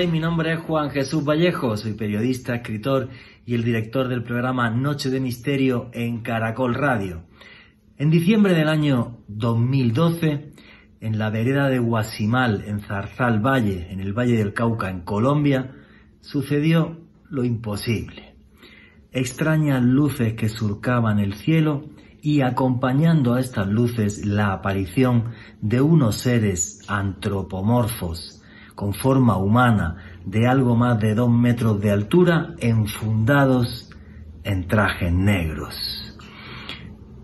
estáis? Mi nombre es Juan Jesús Vallejo, soy periodista, escritor y el director del programa Noche de Misterio en Caracol Radio. En diciembre del año 2012, en la vereda de Guasimal, en Zarzal Valle, en el Valle del Cauca, en Colombia, sucedió lo imposible. Extrañas luces que surcaban el cielo y acompañando a estas luces la aparición de unos seres antropomorfos con forma humana de algo más de dos metros de altura enfundados en trajes negros.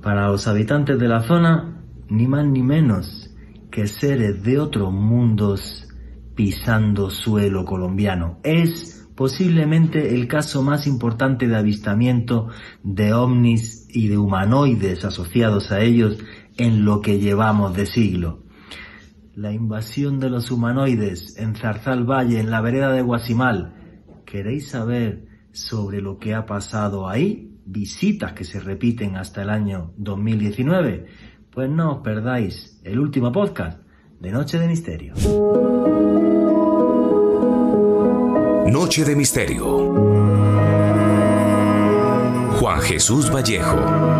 Para los habitantes de la zona, ni más ni menos que seres de otros mundos pisando suelo colombiano. Es posiblemente el caso más importante de avistamiento de ovnis y de humanoides asociados a ellos en lo que llevamos de siglo la invasión de los humanoides en Zarzal Valle, en la vereda de Guasimal. ¿Queréis saber sobre lo que ha pasado ahí? Visitas que se repiten hasta el año 2019. Pues no os perdáis el último podcast de Noche de Misterio. Noche de Misterio. Juan Jesús Vallejo.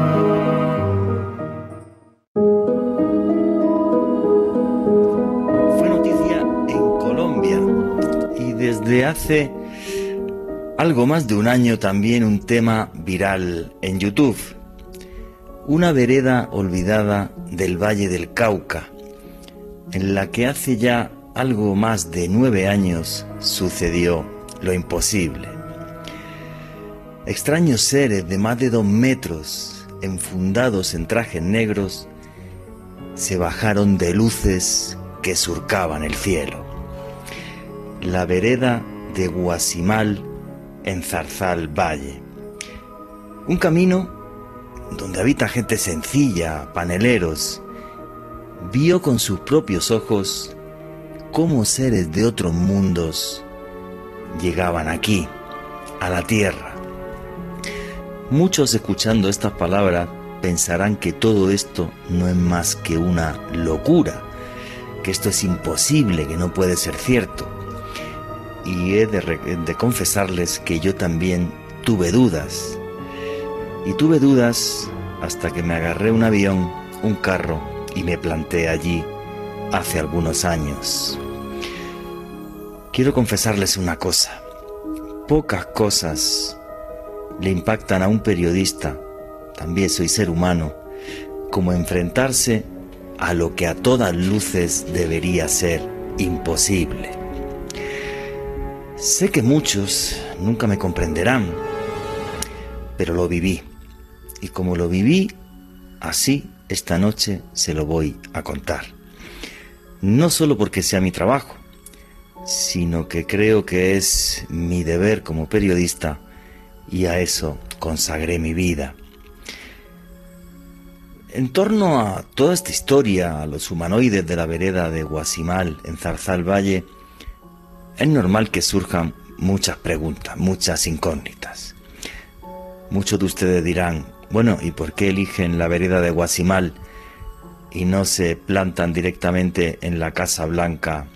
Hace algo más de un año también un tema viral en YouTube. Una vereda olvidada del Valle del Cauca, en la que hace ya algo más de nueve años sucedió lo imposible. Extraños seres de más de dos metros, enfundados en trajes negros, se bajaron de luces que surcaban el cielo la vereda de Guasimal en Zarzal Valle. Un camino donde habita gente sencilla, paneleros, vio con sus propios ojos cómo seres de otros mundos llegaban aquí, a la tierra. Muchos escuchando estas palabras pensarán que todo esto no es más que una locura, que esto es imposible, que no puede ser cierto y he de, confesarles que yo también tuve dudas. Y tuve dudas hasta que me agarré un avión, un carro y me planté allí hace algunos años. Quiero confesarles una cosa. Pocas cosas le impactan a un periodista, también soy ser humano, como enfrentarse a lo que a todas luces debería ser imposible. Sé que muchos nunca me comprenderán, pero lo viví. Y como lo viví, así esta noche se lo voy a contar. No solo porque sea mi trabajo, sino que creo que es mi deber como periodista y a eso consagré mi vida. En torno a toda esta historia, a los humanoides de la vereda de Guasimal en Zarzal Valle, es normal que surjan muchas preguntas, muchas incógnitas. Muchos de ustedes dirán, bueno, ¿y por qué eligen la vereda de Guasimal y no se plantan directamente en la Casa Blanca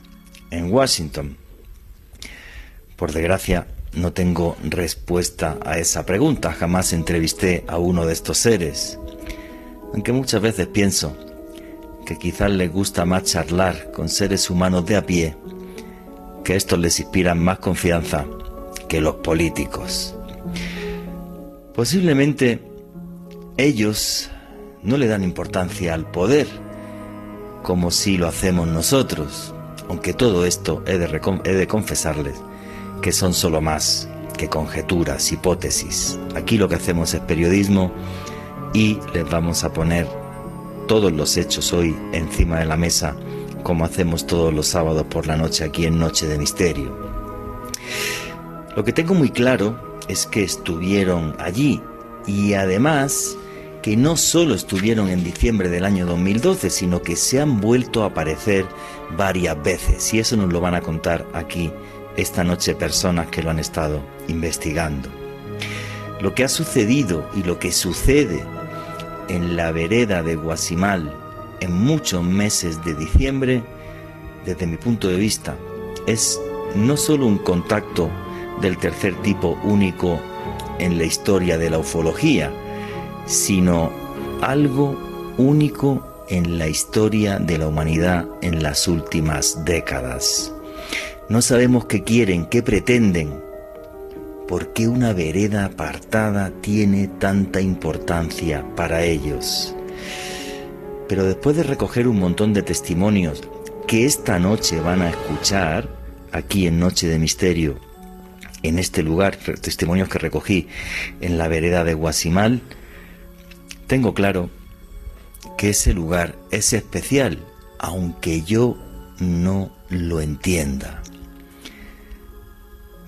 en Washington? Por desgracia, no tengo respuesta a esa pregunta. Jamás entrevisté a uno de estos seres. Aunque muchas veces pienso que quizás les gusta más charlar con seres humanos de a pie que estos les inspiran más confianza que los políticos. Posiblemente ellos no le dan importancia al poder como si lo hacemos nosotros, aunque todo esto he de, he de confesarles que son solo más que conjeturas, hipótesis. Aquí lo que hacemos es periodismo y les vamos a poner todos los hechos hoy encima de la mesa como hacemos todos los sábados por la noche aquí en Noche de Misterio. Lo que tengo muy claro es que estuvieron allí y además que no solo estuvieron en diciembre del año 2012, sino que se han vuelto a aparecer varias veces y eso nos lo van a contar aquí esta noche personas que lo han estado investigando. Lo que ha sucedido y lo que sucede en la vereda de Guasimal en muchos meses de diciembre, desde mi punto de vista, es no solo un contacto del tercer tipo único en la historia de la ufología, sino algo único en la historia de la humanidad en las últimas décadas. No sabemos qué quieren, qué pretenden, por qué una vereda apartada tiene tanta importancia para ellos. Pero después de recoger un montón de testimonios que esta noche van a escuchar aquí en Noche de Misterio, en este lugar, testimonios que recogí en la vereda de Guasimal, tengo claro que ese lugar es especial, aunque yo no lo entienda.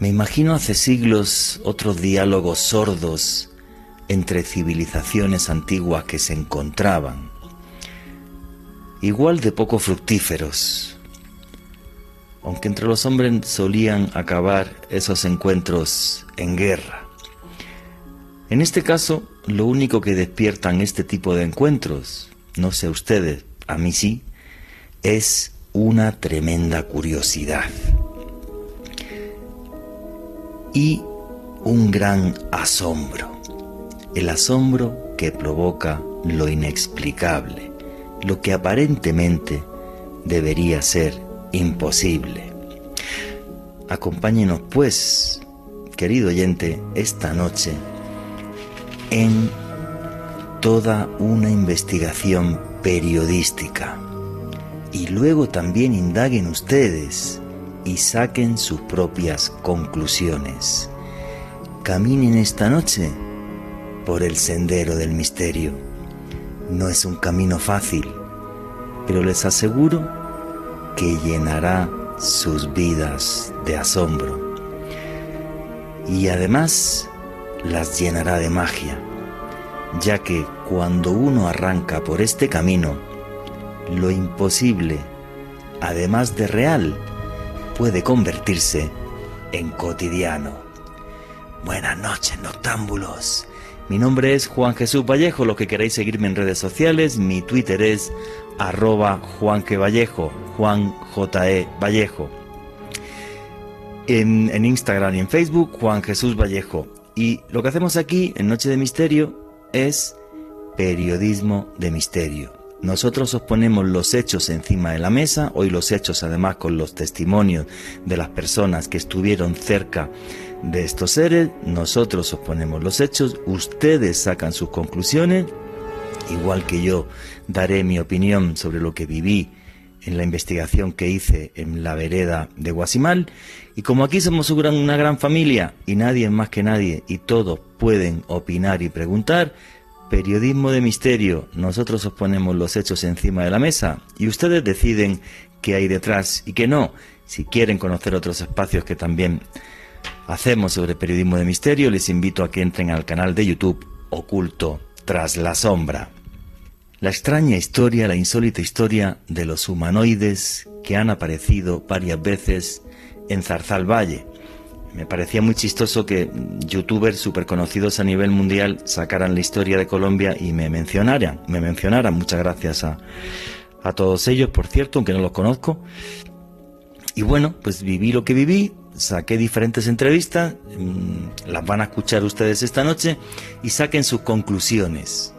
Me imagino hace siglos otros diálogos sordos entre civilizaciones antiguas que se encontraban, igual de poco fructíferos, aunque entre los hombres solían acabar esos encuentros en guerra. En este caso, lo único que despiertan este tipo de encuentros, no sé ustedes, a mí sí, es una tremenda curiosidad. Y un gran asombro, el asombro que provoca lo inexplicable, lo que aparentemente debería ser imposible. Acompáñenos pues, querido oyente, esta noche en toda una investigación periodística. Y luego también indaguen ustedes y saquen sus propias conclusiones. Caminen esta noche por el sendero del misterio. No es un camino fácil, pero les aseguro que llenará sus vidas de asombro. Y además las llenará de magia, ya que cuando uno arranca por este camino, lo imposible, además de real, puede convertirse en cotidiano. Buenas noches, noctámbulos. Mi nombre es Juan Jesús Vallejo. Los que queráis seguirme en redes sociales, mi Twitter es arroba Juan Vallejo, Juan J.E. Vallejo. En Instagram y en Facebook, Juan Jesús Vallejo. Y lo que hacemos aquí en Noche de Misterio es periodismo de misterio. Nosotros os ponemos los hechos encima de la mesa, hoy los hechos además con los testimonios de las personas que estuvieron cerca de estos seres, nosotros os ponemos los hechos, ustedes sacan sus conclusiones, igual que yo daré mi opinión sobre lo que viví en la investigación que hice en la vereda de Guasimal. Y como aquí somos una gran familia y nadie más que nadie y todos pueden opinar y preguntar, periodismo de misterio, nosotros os ponemos los hechos encima de la mesa y ustedes deciden qué hay detrás y qué no. Si quieren conocer otros espacios que también hacemos sobre periodismo de misterio, les invito a que entren al canal de YouTube Oculto tras la sombra. La extraña historia, la insólita historia de los humanoides que han aparecido varias veces en Zarzal Valle. Me parecía muy chistoso que youtubers súper conocidos a nivel mundial sacaran la historia de Colombia y me mencionaran, me mencionaran. Muchas gracias a, a todos ellos, por cierto, aunque no los conozco. Y bueno, pues viví lo que viví, saqué diferentes entrevistas, mm, las van a escuchar ustedes esta noche y saquen sus conclusiones.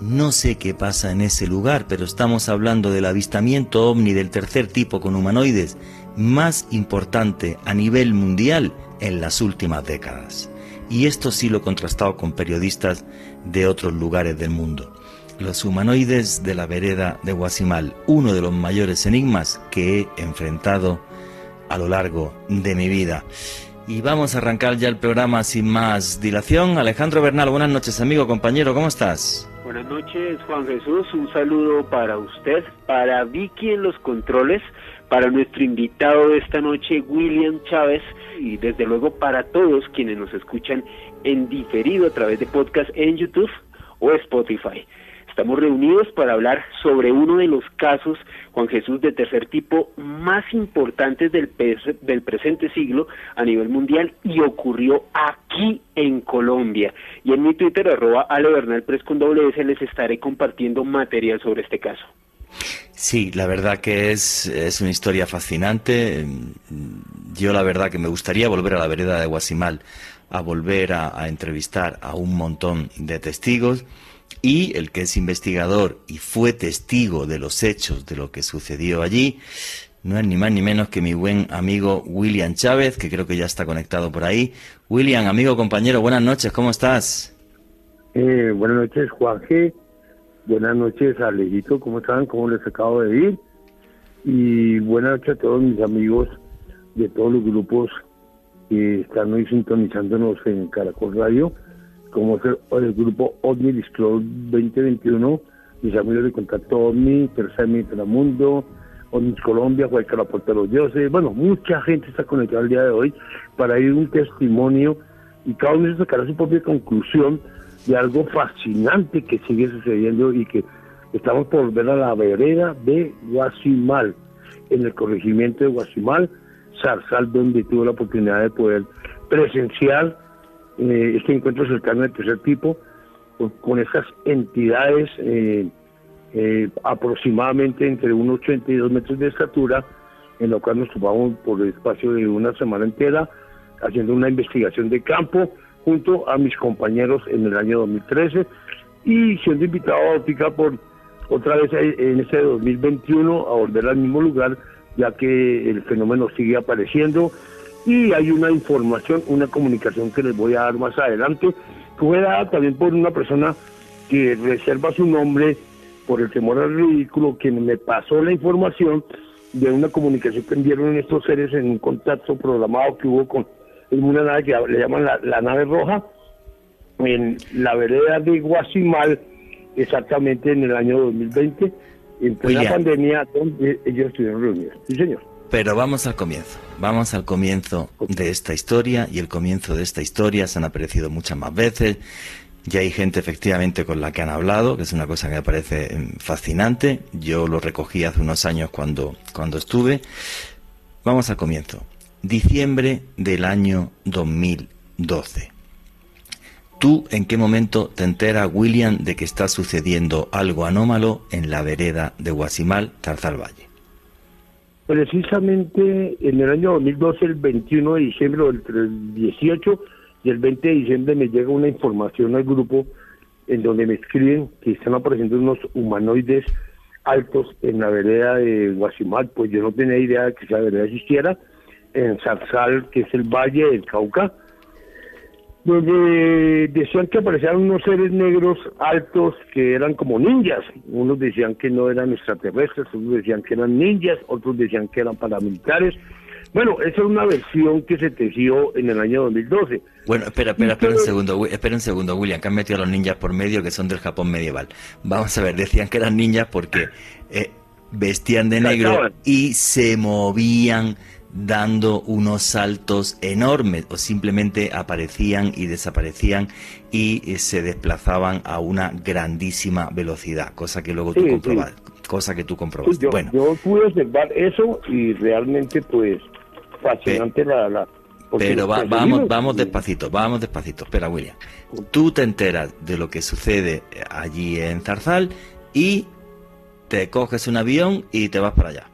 No sé qué pasa en ese lugar, pero estamos hablando del avistamiento ovni del tercer tipo con humanoides más importante a nivel mundial en las últimas décadas. Y esto sí lo he contrastado con periodistas de otros lugares del mundo. Los humanoides de la vereda de Guasimal, uno de los mayores enigmas que he enfrentado a lo largo de mi vida. Y vamos a arrancar ya el programa sin más dilación. Alejandro Bernal, buenas noches amigo, compañero, ¿cómo estás? Buenas noches Juan Jesús, un saludo para usted, para Vicky en los controles para nuestro invitado de esta noche, William Chávez, y desde luego para todos quienes nos escuchan en diferido a través de podcast en YouTube o Spotify. Estamos reunidos para hablar sobre uno de los casos, Juan Jesús, de tercer tipo más importantes del, del presente siglo a nivel mundial y ocurrió aquí en Colombia. Y en mi Twitter, arroba Ale Bernal Pres con doble S, les estaré compartiendo material sobre este caso. Sí, la verdad que es, es una historia fascinante. Yo la verdad que me gustaría volver a la vereda de Guasimal a volver a, entrevistar a un montón de testigos y el que es investigador y fue testigo de los hechos de lo que sucedió allí, no es ni más ni menos que mi buen amigo William Chávez, que creo que ya está conectado por ahí. William, amigo, compañero, buenas noches, ¿cómo estás? Eh, buenas noches, Juan. Buenas noches, Alejito, ¿cómo están? ¿Cómo les acabo de ir? Y buenas noches a todos mis amigos de todos los grupos que están hoy sintonizándonos en Caracol Radio, como es el, grupo OVNI Club 2021, mis amigos de contacto OVNI, Persemi Mundo, OVNI Colombia, Juan la Puerta de los Dioses, bueno, mucha gente está conectada el día de hoy para ir un testimonio y cada uno sacará su propia conclusión de algo fascinante que sigue sucediendo y que estamos por ver a la vereda de Guasimal, en el corregimiento de Guasimal, Zarzal, donde tuve la oportunidad de poder presenciar eh, este encuentro cercano de tercer tipo con, estas entidades eh, eh, aproximadamente entre unos 82 metros de estatura, en lo cual nos tomamos por el espacio de una semana entera haciendo una investigación de campo junto a mis compañeros en el año 2013 y siendo invitado a Óptica por otra vez en este 2021 a volver al mismo lugar ya que el fenómeno sigue apareciendo. Y hay una información, una comunicación que les voy a dar más adelante, que fue dada también por una persona que reserva su nombre por el temor al ridículo, quien me pasó la información de una comunicación que enviaron estos seres en un contacto programado que hubo con una nave que le llaman la, la nave roja, en la vereda de Guasimal, exactamente en el año 2020 en la pandemia donde ellos estuvieron reunidos. Sí, señor. Pero vamos al comienzo, vamos al comienzo de esta historia y el comienzo de esta historia se han aparecido muchas más veces. Ya hay gente efectivamente con la que han hablado, que es una cosa que me parece em, fascinante. Yo lo recogí hace unos años cuando, cuando estuve. Vamos al comienzo. Diciembre del año 2012. ¿Tú en qué momento te enteras, William, de que está sucediendo algo anómalo en la vereda de Guasimal, Tarzal Valle? Precisamente en el año 2012, el 21 de diciembre, o el 18 y el 20 de diciembre me llega una información al grupo en donde me escriben que están apareciendo unos humanoides altos en la vereda de Guasimal, pues yo no tenía idea de que esa vereda existiera, en Zarzal, que es el valle del Cauca, donde decían que aparecían unos seres negros altos que eran como ninjas. Unos decían que no eran extraterrestres, otros decían que eran ninjas, otros decían que eran paramilitares. Bueno, esa es una versión que se tejió en el año 2012. Bueno, espera, espera, espera un segundo, espera un segundo, William, que han metido a los ninjas por medio que son del Japón medieval. Vamos a ver, decían que eran ninjas porque eh, vestían de negro y se movían dando unos saltos enormes o simplemente aparecían y desaparecían y eh, se desplazaban a una grandísima velocidad, cosa que luego tú comprobas, cosa que tú comprobaste. yo, bueno, yo pude observar eso y realmente pues fascinante la, pero vamos, vamos despacito, vamos despacito. Espera, William. Tú te enteras de lo que sucede allí en Zarzal y te coges un avión y te vas para allá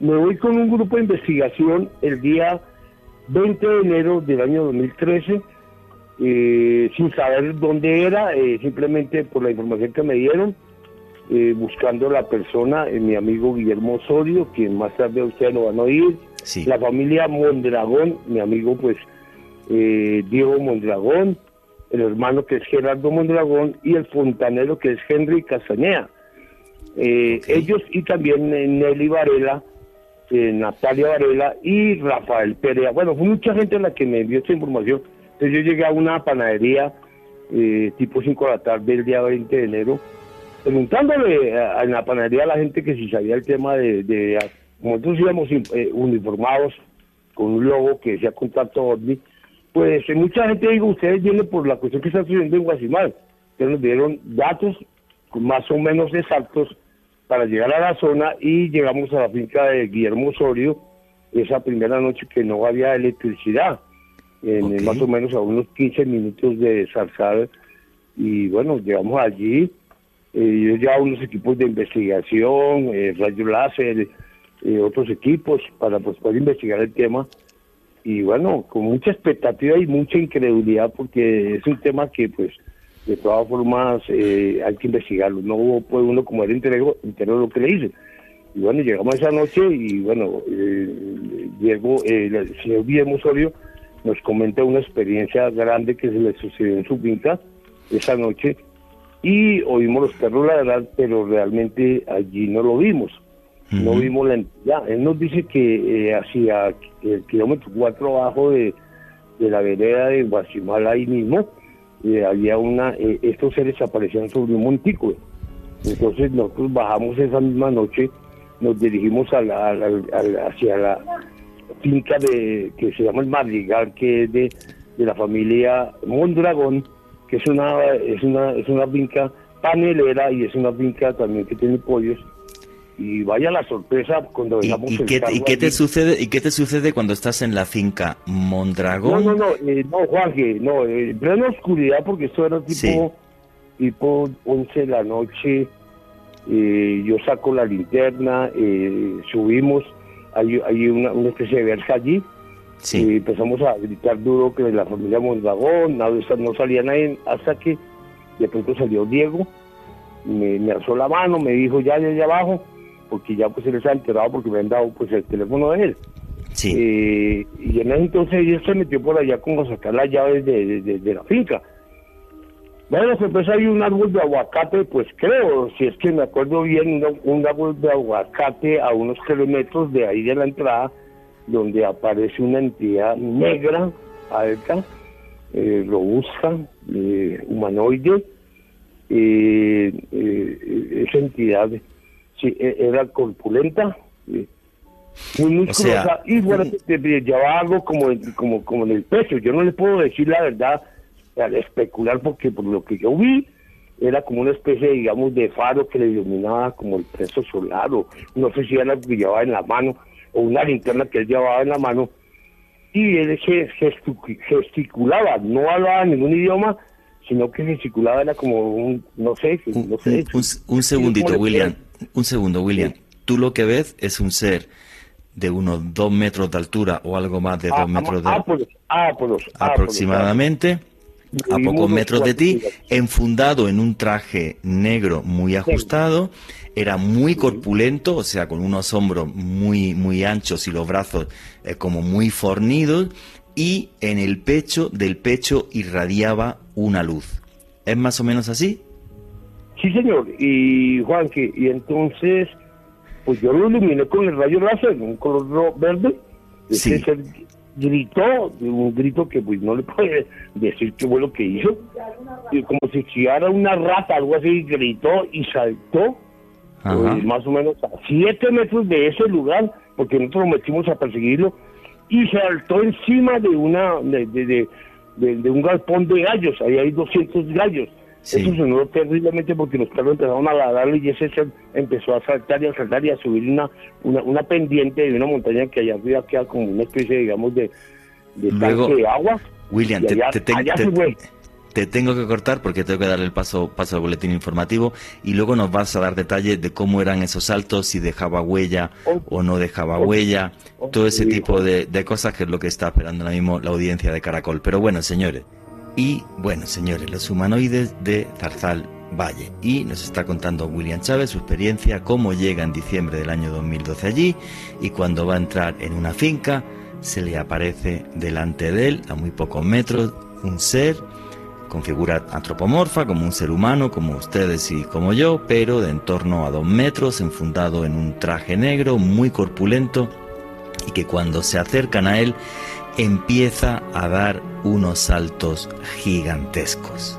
me voy con un grupo de investigación el día 20 de enero del año 2013, eh, sin saber dónde era, eh, simplemente por la información que me dieron, eh, buscando la persona, mi amigo Guillermo Osorio, quien más tarde ustedes lo van a oír, la familia Mondragón, mi amigo pues Diego Mondragón, el hermano que es Gerardo Mondragón y el fontanero que es Henry Castañeda. Ellos y también Nelly Varela, eh, Natalia Varela y Rafael Perea. Bueno, fue mucha gente la que me envió esta información. Entonces yo llegué a una panadería eh, tipo 5 de la tarde el día 20 de enero, preguntándole en la panadería a la gente que si sabía el tema de, de nosotros íbamos eh, uniformados con un logo que decía contacto OVNI, pues mucha gente digo, ustedes vienen por la cuestión que está sucediendo en Guasimal. Entonces nos dieron datos más o menos exactos para llegar a la zona y llegamos a la finca de Guillermo Osorio esa primera noche que no había electricidad, en más o menos a unos 15 minutos de Zarzal y bueno, llegamos allí Eh, ya unos equipos de investigación, eh, rayo láser, eh, otros equipos para pues, poder investigar el tema. Y bueno, con mucha expectativa y mucha incredulidad porque es un tema que pues de todas formas eh, hay que investigarlo. No puede uno como el entero, entero lo que le dice. Y bueno, llegamos esa noche y bueno, eh, llegó eh, el señor Guillermo Osorio nos comenta una experiencia grande que se le sucedió en su finca esa noche y oímos los perros ladrar, pero realmente allí no lo vimos. No vimos la entidad. Él nos dice que eh, hacia el kilómetro 4 abajo de, de la vereda de Guachimal, ahí mismo, eh, había una, eh, estos seres aparecían sobre un montículo. Entonces nosotros bajamos esa misma noche, nos dirigimos a hacia la finca de que se llama el Madrigal, que es de, de la familia Mondragón, que es una, es una, es una finca panelera y es una finca también que tiene pollos. Y vaya la sorpresa cuando ¿Y, y qué, y qué te sucede, ¿Y qué te sucede cuando estás en la finca No, Mondragón? no, no, eh, no, Juanje, no, eh, en plena oscuridad, porque esto era tipo, Sí. tipo 11 de la noche, eh, yo saco la linterna, eh, subimos, hay, hay una, una especie de verja allí, Sí. y empezamos a gritar duro que la familia Mondragón, nada, no salía nadie, hasta que de pronto salió Diego, me, me alzó la mano, me dijo ya, ya, ya abajo, porque ya pues él estaba enterado porque me han dado pues el teléfono de él. Sí. Eh, y en ese entonces él se metió por allá como a sacar las llaves de, de- de- de la finca. Bueno, pues, pues hay un árbol de aguacate, pues creo, si es que me acuerdo bien, un, un árbol de aguacate a unos kilómetros de ahí de la entrada, donde aparece una entidad negra, alta, eh, robusta, eh, humanoide. Eh, eh, esa entidad sí, e- era corpulenta, muy musculosa sea, y bueno, te- te llevaba algo como, en- como, como en el pecho. Yo no le puedo decir la verdad al especular porque por lo que yo vi era como una especie, digamos, de faro que le iluminaba como el peso solar o no sé si era algo que llevaba en la mano o una linterna que él llevaba en la mano y él gesticulaba, no hablaba ningún idioma, sino que gesticulaba era como un, no sé, Un, no sé. un- un segundito, ¿Cómo le William. Un segundo, William. Tú lo que ves es un ser de unos dos metros de altura o algo más de Ah, dos metros de Ápolos, Ápolos, Ápolos, aproximadamente, a pocos metros de ti, enfundado en un traje negro muy ajustado, era muy corpulento, o sea, con unos hombros muy, muy anchos y los brazos eh, como muy fornidos, y en el pecho, del pecho irradiaba una luz. ¿Es más o menos así? Sí, señor. Y Juanque, y entonces, pues yo lo iluminé con el rayo láser, un color verde. Sí. Ese gritó, un grito que pues no le puede decir qué fue lo que hizo. Y como si chillara una rata, algo así, gritó y saltó, pues, más o menos a siete metros de ese lugar, porque nosotros nos metimos a perseguirlo, y saltó encima de una de, de, de- de- de un galpón de gallos, ahí hay 200 gallos. Sí. Eso sonó terriblemente porque los perros empezaron a ladrarle y ese empezó a saltar y a saltar y a subir una, una, una pendiente de una montaña que allá arriba queda como una especie, digamos, de, de Luego, tanque de agua. William, te, allá- te allá te- se fue. te tengo que cortar porque tengo que dar el paso, paso al boletín informativo y luego nos vas a dar detalles de cómo eran esos saltos, si dejaba huella o no dejaba huella, todo ese tipo de, de cosas que es lo que está esperando ahora mismo la audiencia de Caracol. Pero bueno, señores, y bueno, señores, los humanoides de Zarzal Valle. Y nos está contando William Chávez su experiencia, cómo llega en diciembre del año 2012 allí y cuando va a entrar en una finca se le aparece delante de él, a muy pocos metros, un ser con figura antropomorfa, como un ser humano, como ustedes y como yo, pero de en torno a dos metros, enfundado en un traje negro, muy corpulento, y que cuando se acercan a él empieza a dar unos saltos gigantescos.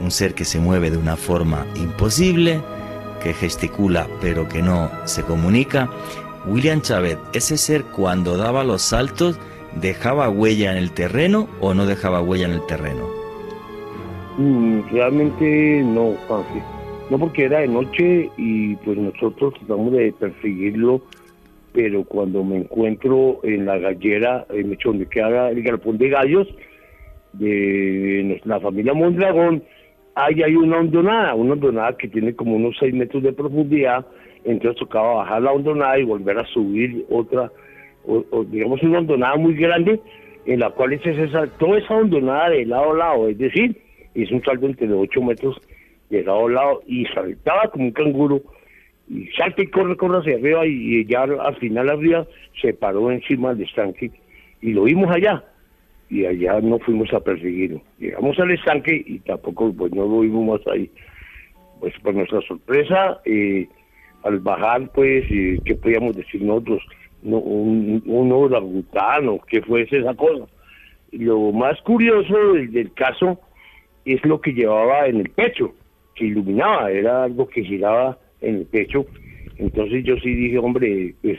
Un ser que se mueve de una forma imposible, que gesticula pero que no se comunica. William Chávez, ese ser cuando daba los saltos, ¿dejaba huella en el terreno o no dejaba huella en el terreno? Mm, realmente no, Juanji. No porque era de noche y pues nosotros tratamos de perseguirlo, pero cuando me encuentro en la gallera, en el donde queda el galpón de gallos de la familia Mondragón, ahí hay una hondonada, una hondonada que tiene como unos 6 metros de profundidad, entonces tocaba bajar la hondonada y volver a subir otra, digamos una hondonada muy grande, en la cual esa, toda esa hondonada de lado a lado, es decir, es un salto entre 8 metros de lado a lado y saltaba como un canguro y salta y corre, corre hacia arriba y, ya al final arriba se paró encima del estanque y lo vimos allá y allá no fuimos a perseguirlo. Llegamos al estanque y tampoco pues no lo vimos más ahí. Pues por nuestra sorpresa, eh, al bajar pues, eh, ¿qué podíamos decir nosotros? No, un, un orangutano, ¿qué fue esa cosa? Lo más curioso del caso es lo que llevaba en el pecho, que iluminaba, era algo que giraba en el pecho. Entonces yo sí dije, hombre, pues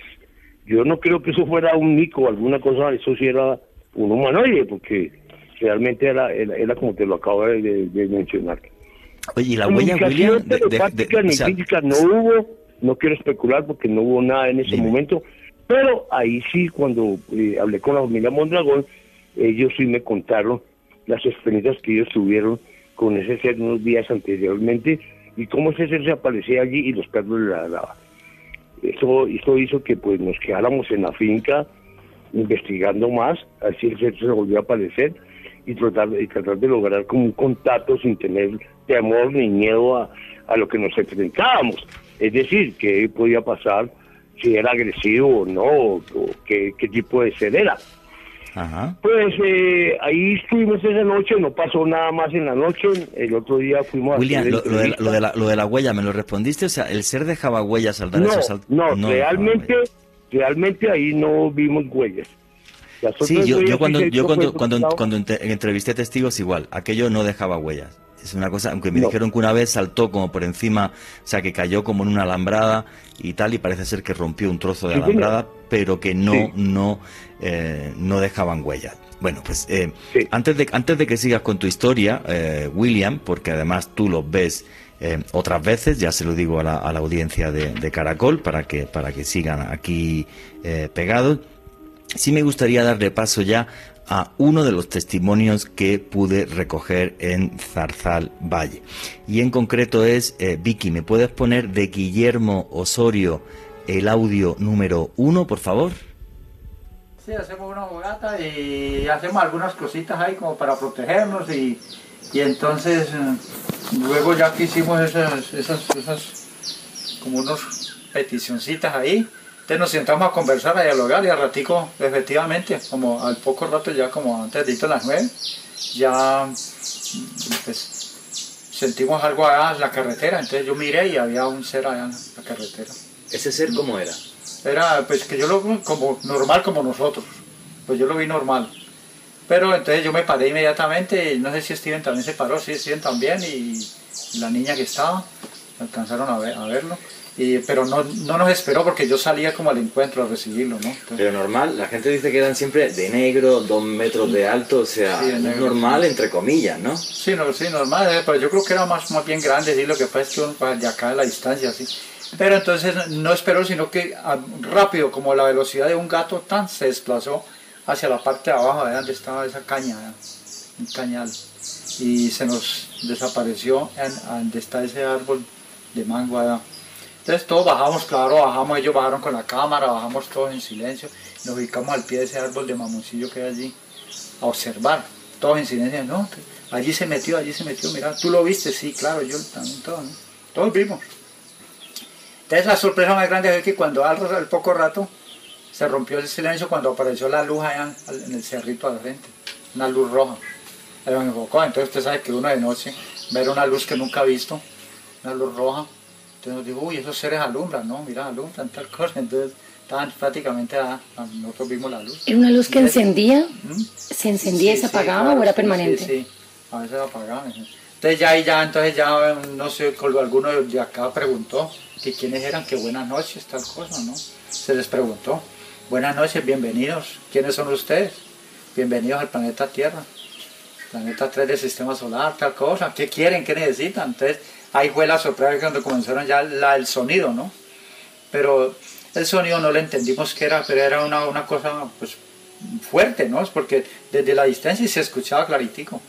yo no creo que eso fuera un mico o alguna cosa, eso sí era un humanoide, porque realmente era, era, como te lo acabo de, mencionar. Oye, ¿y la huella, William? De, física no hubo, no quiero especular porque no hubo nada en ese momento, pero ahí sí, cuando eh, hablé con la familia Mondragón, ellos sí me contaron las experiencias que ellos tuvieron con ese ser unos días anteriormente y cómo ese ser se aparecía allí y los perros le ladraban. Eso, eso hizo que pues nos quedáramos en la finca investigando más, así el ser se volvió a aparecer y tratar, y tratar de lograr como un contacto sin tener temor ni miedo a, a lo que nos enfrentábamos. Es decir, qué podía pasar, si era agresivo o no, o, qué, qué tipo de ser era. Pues eh, ahí estuvimos esa noche, no pasó nada más en la noche. El otro día fuimos William, a. lo, lo, de la, lo, de la, lo de la huella, ¿me lo respondiste? O sea, ¿el ser dejaba huellas al dar no, esos saltos? No, realmente, realmente ahí no vimos huellas. Sí, yo, yo cuando, yo cuando, cuando, cuando entrevisté testigos igual, aquello no dejaba huellas. Es una cosa, aunque me dijeron que una vez saltó como por encima, o sea, que cayó como en una alambrada y tal, y parece ser que rompió un trozo de alambrada, pero que no, no, eh, no dejaban huellas. Bueno, pues eh, antes, de, antes de que sigas con tu historia, eh, William, porque además tú los ves otras veces, ya se lo digo a la, a la audiencia de, de, Caracol, para que, para que sigan aquí pegados, sí me gustaría darle paso ya a uno de los testimonios que pude recoger en Zarzal Valle. Y en concreto es, eh, Vicky, ¿me puedes poner de Guillermo Osorio el audio número uno, por favor? Sí, hacemos una bogata y hacemos algunas cositas ahí como para protegernos y, y entonces eh, luego ya que hicimos esas, esas, esas como unos peticioncitas ahí, entonces nos sentamos a conversar, a dialogar y al ratico, efectivamente, como al poco rato, ya como antes de las nueve, ya pues, sentimos algo allá en la carretera. Entonces yo miré y había un ser allá en la carretera. ¿Ese ser cómo era? Era pues que yo lo como normal como nosotros. Pues yo lo vi normal. Pero entonces yo me paré inmediatamente y no sé si Steven también se paró, sí, Steven también y, la niña que estaba alcanzaron a, a verlo pero no, no, nos esperó porque yo salía como al encuentro a recibirlo, ¿no? pero normal, la gente dice que eran siempre de negro, dos metros de alto, o sea, normal entre comillas, ¿no? Sí, no, sí, normal, eh, pero yo creo que era más, más bien grande, sí, lo que pasa es que de acá a la distancia, sí. Pero entonces no esperó, sino que ah, rápido, como la velocidad de un gato, tan se desplazó hacia la parte de abajo, de donde estaba esa caña, un cañal, y se nos desapareció en, donde está ese árbol de mango allá. Entonces todos bajamos, claro, bajamos, ellos bajaron con la cámara, bajamos todos en silencio, nos ubicamos al pie de ese árbol de mamoncillo que hay allí, a observar, todos en silencio, no, allí se metió, allí se metió, mira, tú lo viste, sí, claro, yo también, todos, ¿no? todos vimos. Entonces la sorpresa más grande es que cuando al, al poco rato se rompió el silencio cuando apareció la luz allá en el cerrito al frente, una luz roja. Entonces usted sabe que uno de noche ver una luz que nunca ha visto, una luz roja, entonces digo, uy, esos seres alumbran, ¿no? Mira, alumbran tal cosa. Entonces estaban prácticamente, a, nosotros vimos la luz. ¿Era una luz que encendía? ¿Mm? ¿Se encendía y se apagaba o era permanente? Sí, a veces apagaba. Entonces ya ahí ya, entonces ya, no sé, alguno de acá preguntó quiénes eran, que buenas noches, tal cosa, ¿no? Se les preguntó, buenas noches, bienvenidos, ¿quiénes son ustedes? Bienvenidos al planeta Tierra, planeta 3 del sistema solar, tal cosa, ¿qué quieren, qué necesitan? Entonces ahí fue la sorpresa cuando comenzaron ya el sonido, ¿no? Pero el sonido no lo entendimos qué era, pero era una, una cosa pues, fuerte, ¿no? Es porque desde la distancia se escuchaba claritico.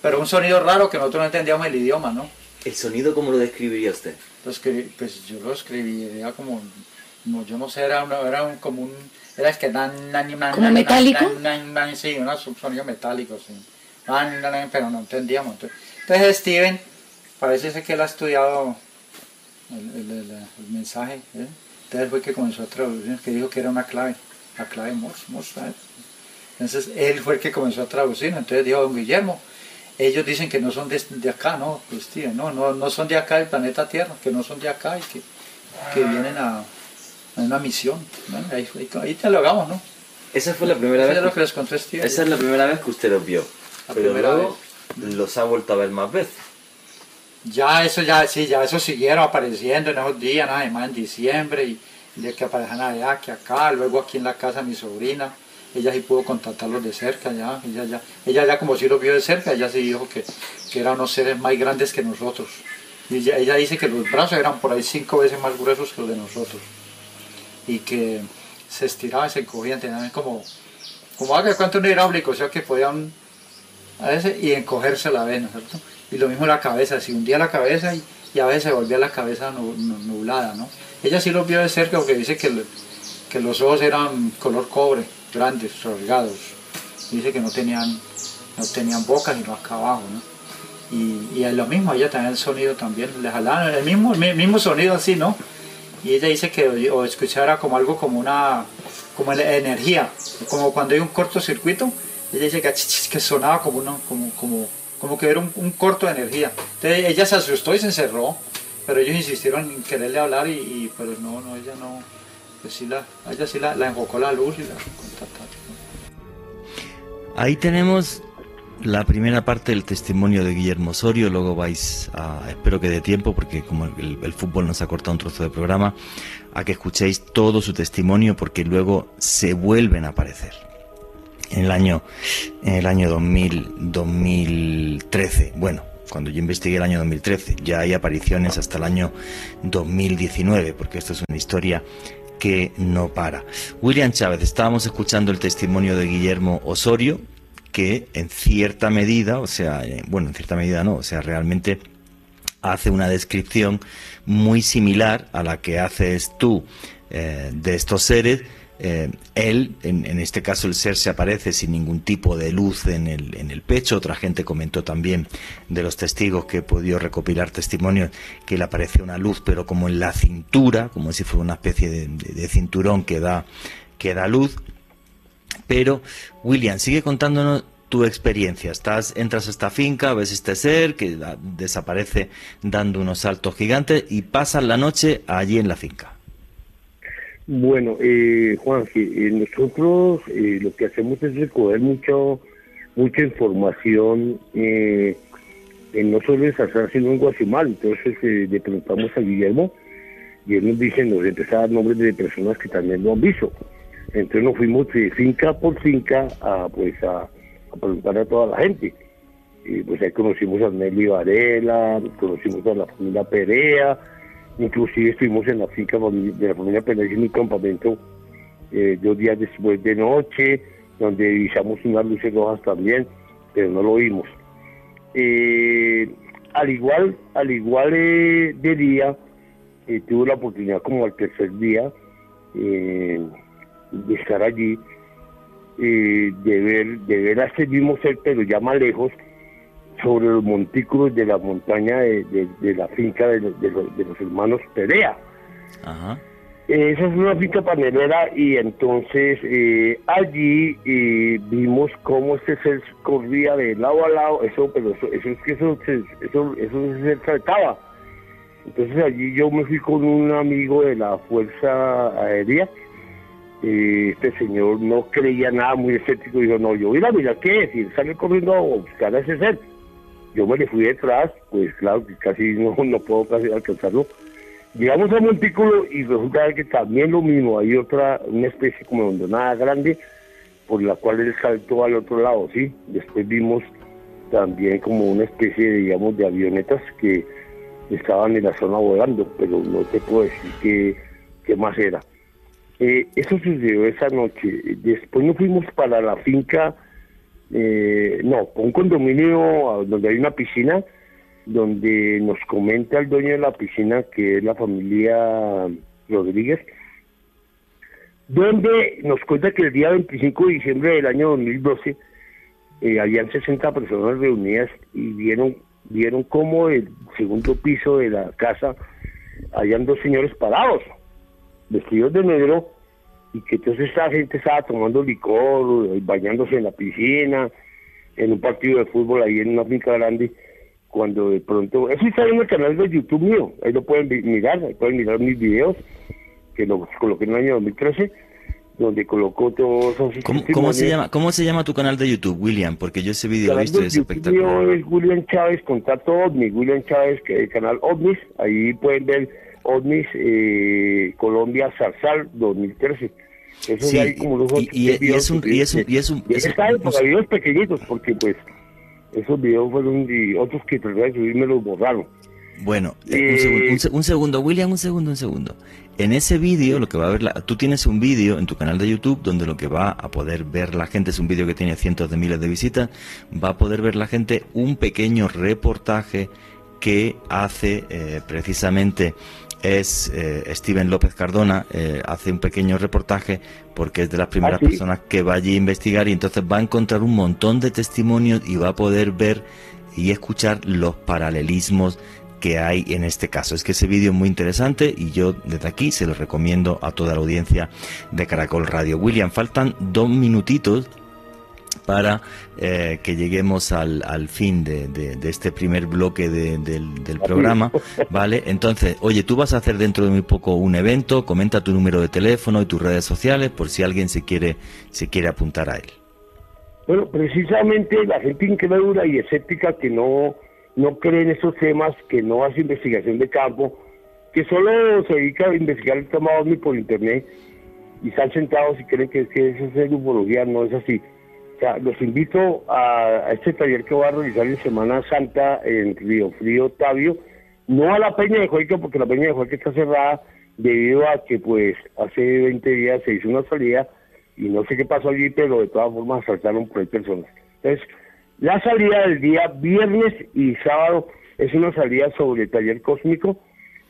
pero un sonido raro que nosotros no entendíamos el idioma, ¿no? ¿El sonido cómo lo describiría usted? Pues, pues yo lo escribiría como, no, yo no sé, era, era un, como un, era es que nan, nan, ¿Como metálico? sí, un sonido metálico, sí. pero no entendíamos. Entonces, Steven, parece que él ha estudiado el, el, el, mensaje, ¿eh? entonces fue que comenzó a traducir, que dijo que era una clave, la clave Morse, Morse, Entonces él fue el que comenzó a traducir, entonces dijo, don Guillermo, ellos dicen que no son de, de acá, ¿no? Pues tío, no, no, no son de acá del planeta Tierra, que no son de acá y que, que vienen a, a, una misión. Ahí, ahí, te lo hagamos, ¿no? Esa fue la primera vez. Es lo que les conté Esa es la primera vez que usted los vio. La pero primera luego vez. los ha vuelto a ver más veces. Ya eso, ya, sí, ya eso siguieron apareciendo en esos días, nada más en diciembre, y de que aparecían allá, que acá, luego aquí en la casa mi sobrina ella sí pudo contactarlos de cerca ya, ella ya, ella ya como si los vio de cerca, ella sí dijo que, que eran unos seres más grandes que nosotros. Y ella, dice que los brazos eran por ahí cinco veces más gruesos que los de nosotros. Y que se estiraban, se encogían, tenían como, como haga cuánto un hidráulico, o sea que podían a veces y encogerse la vena, ¿cierto? Y lo mismo la cabeza, si hundía la cabeza y, y a veces se volvía la cabeza nublada, ¿no? Ella sí los vio de cerca porque dice que, que los ojos eran color cobre grandes, rasgados. Dice que no tenían, no tenían boca sino acá abajo, ¿no? Y, es lo mismo, ella también el sonido también, le jalaban el mismo, el mismo sonido así, ¿no? Y ella dice que o escuchara como algo como una, como energía, como cuando hay un cortocircuito, ella dice que, sonaba como, una, como, como, como que era un, corto de energía. Entonces ella se asustó y se encerró, pero ellos insistieron en quererle hablar y, y pero no, no, ella no, Ahí tenemos la primera parte del testimonio de Guillermo Osorio, luego vais a, espero que de tiempo, porque como el, el, fútbol nos ha cortado un trozo de programa, a que escuchéis todo su testimonio, porque luego se vuelven a aparecer. En el año, en el año 2000, 2013, bueno, cuando yo investigué el año 2013, ya hay apariciones hasta el año 2019, porque esto es una historia que no para. William Chávez, estábamos escuchando el testimonio de Guillermo Osorio, que en cierta medida, o sea, bueno, en cierta medida no, o sea, realmente hace una descripción muy similar a la que haces tú eh, de estos seres. Eh, él, en, en, este caso el ser se aparece sin ningún tipo de luz en el, en el pecho. Otra gente comentó también de los testigos que he podido recopilar testimonios que le aparece una luz, pero como en la cintura, como si fuera una especie de, cinturón que da, que da luz. Pero, William, sigue contándonos tu experiencia. Estás, entras a esta finca, ves este ser que desaparece dando unos saltos gigantes y pasas la noche allí en la finca. Bueno, eh, Juan, eh, nosotros eh, lo que hacemos es recoger mucho, mucha información, eh, no solo en Sazán, sino en Guatemala. Entonces le preguntamos a Guillermo y él nos dice, nos empieza a dar nombres de personas que también lo han visto. Entonces nos fuimos de finca por finca a, pues, a, a preguntar a toda la gente. Y pues ahí conocimos a Nelly Varela, conocimos a la familia Perea, inclusive estuvimos en la finca de la familia Perea en mi campamento eh, dos días después de noche, donde divisamos unas luces rojas también, pero no lo vimos. Eh, al igual, al igual eh, de día, tuve la oportunidad como al tercer día de estar allí de ver de ver a este mismo ser pero ya más lejos sobre los montículos de la montaña de, de, de la finca de, de, los, de los hermanos Perea Ajá. Eh, esa es una finca panelera y entonces eh, allí eh, vimos cómo este ser corría de lado a lado eso pero eso eso es que eso eso eso se trataba entonces allí yo me fui con un amigo de la fuerza aérea este señor no creía nada muy escéptico, dijo, no, yo voy a mirar qué es, y él sale corriendo a buscar a ese ser. Yo me le fui detrás, pues claro que casi no, no puedo casi alcanzarlo. Llegamos a montículo y resulta que también lo mismo, hay otra, una especie como abandonada grande, por la cual él saltó al otro lado, ¿sí? Después vimos también como una especie, digamos, de avionetas que estaban en la zona volando, pero no te puedo decir qué, qué más era. Eh, eso sucedió esa noche. Después nos fuimos para la finca eh, no, un condominio donde hay una piscina, donde nos comenta el dueño de la piscina, que es la familia Rodríguez, donde nos cuenta que el día 25 de diciembre del año 2012 eh, habían 60 personas reunidas y vieron vieron cómo el segundo piso de la casa habían dos señores parados, vestidos de negro, y que entonces esta gente estaba tomando licor, bañándose en la piscina, en un partido de fútbol ahí en una finca grande, cuando de pronto, eso está en el canal de YouTube mío, ahí lo pueden mirar, ahí pueden mirar mis videos, que lo coloqué en el año 2013, donde colocó todos esos ¿Cómo, ¿Cómo, se llama, ¿Cómo se llama tu canal de YouTube, William? Porque yo ese video visto es espectacular. es William Chávez, Contacto OVNI, William Chávez, que el canal OVNIS, ahí pueden ver OVNIS eh, Colombia Zarzal 2013. Eso sí, hay como y, y, y, es un, y es un, y es un, y es un, videos pequeñitos, porque pues esos videos fueron y otros que traté de subir me los borraron. Bueno, eh, un, segundo, un, segundo, William, un segundo, un segundo. En ese vídeo, lo que va a ver, la, tú tienes un vídeo en tu canal de YouTube donde lo que va a poder ver la gente es un vídeo que tiene cientos de miles de visitas, va a poder ver la gente un pequeño reportaje que hace eh, precisamente es eh, Steven López Cardona, hace un pequeño reportaje porque es de las primeras ah, personas que va allí a investigar y entonces va a encontrar un montón de testimonios y va a poder ver y escuchar los paralelismos que hay en este caso. Es que ese vídeo es muy interesante y yo desde aquí se lo recomiendo a toda la audiencia de Caracol Radio. William, faltan dos minutitos para eh, que lleguemos al, al fin de, de, este primer bloque del, del, programa, ¿vale? Entonces, oye, tú vas a hacer dentro de muy poco un evento, comenta tu número de teléfono y tus redes sociales por si alguien se quiere, se quiere apuntar a él. Bueno, precisamente la gente incrédula y escéptica que no no cree en esos temas, que no hace investigación de campo, que solo se dedica a investigar el tema OVNI por internet y están sentados y creen que, que eso es ufología, no es así. Los invito a, este taller que voy a realizar en Semana Santa en Río Frío, Tabio, no a la Peña de Jueca, porque la Peña de Jueca está cerrada debido a que pues hace 20 días se hizo una salida y no sé qué pasó allí, pero de todas formas asaltaron por ahí personas. Entonces, la salida del día viernes y sábado es una salida sobre taller cósmico,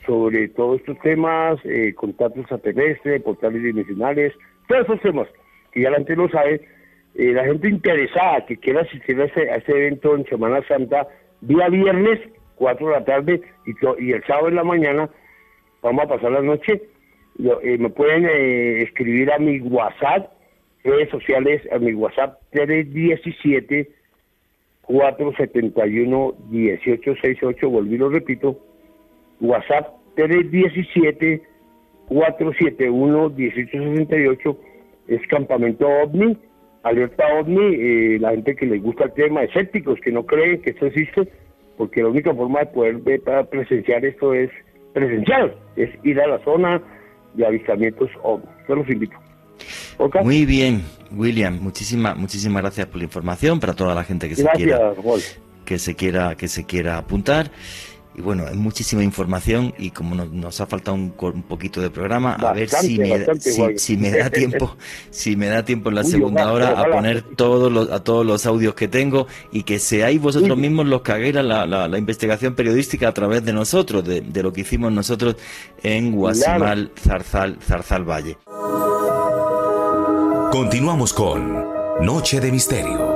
sobre todos estos temas, eh, contactos extraterrestres, portales dimensionales, todos esos temas que ya la gente lo sabe. Eh, la gente interesada que quiera asistir a ese, a ese evento en Semana Santa, día viernes, 4 de la tarde, y, el sábado en la mañana, vamos a pasar la noche. Eh, me pueden escribir a mi WhatsApp, redes sociales, a mi WhatsApp 317 471-1868, volví lo repito, WhatsApp 317-471-1868, es Campamento OVNI, alerta OVNI, eh, la gente que les gusta el tema, escépticos que no creen que esto existe, porque la única forma de poder ver para presenciar esto es presencial, es ir a la zona de avistamientos OVNI. Yo los invito. Muy bien, William, muchísimas muchísimas gracias por la información para toda la gente que se quiera que se quiera que se quiera apuntar. Y bueno, es muchísima información y como nos, ha faltado un, poquito de programa, a ver si me, si, me da tiempo, si me da tiempo en la segunda hora a poner todos los, a todos los audios que tengo y que seáis vosotros mismos los que hagáis la, la, investigación periodística a través de nosotros, de, de lo que hicimos nosotros en Guasimal, Zarzal, Zarzal Valle. Continuamos con Noche de Misterio.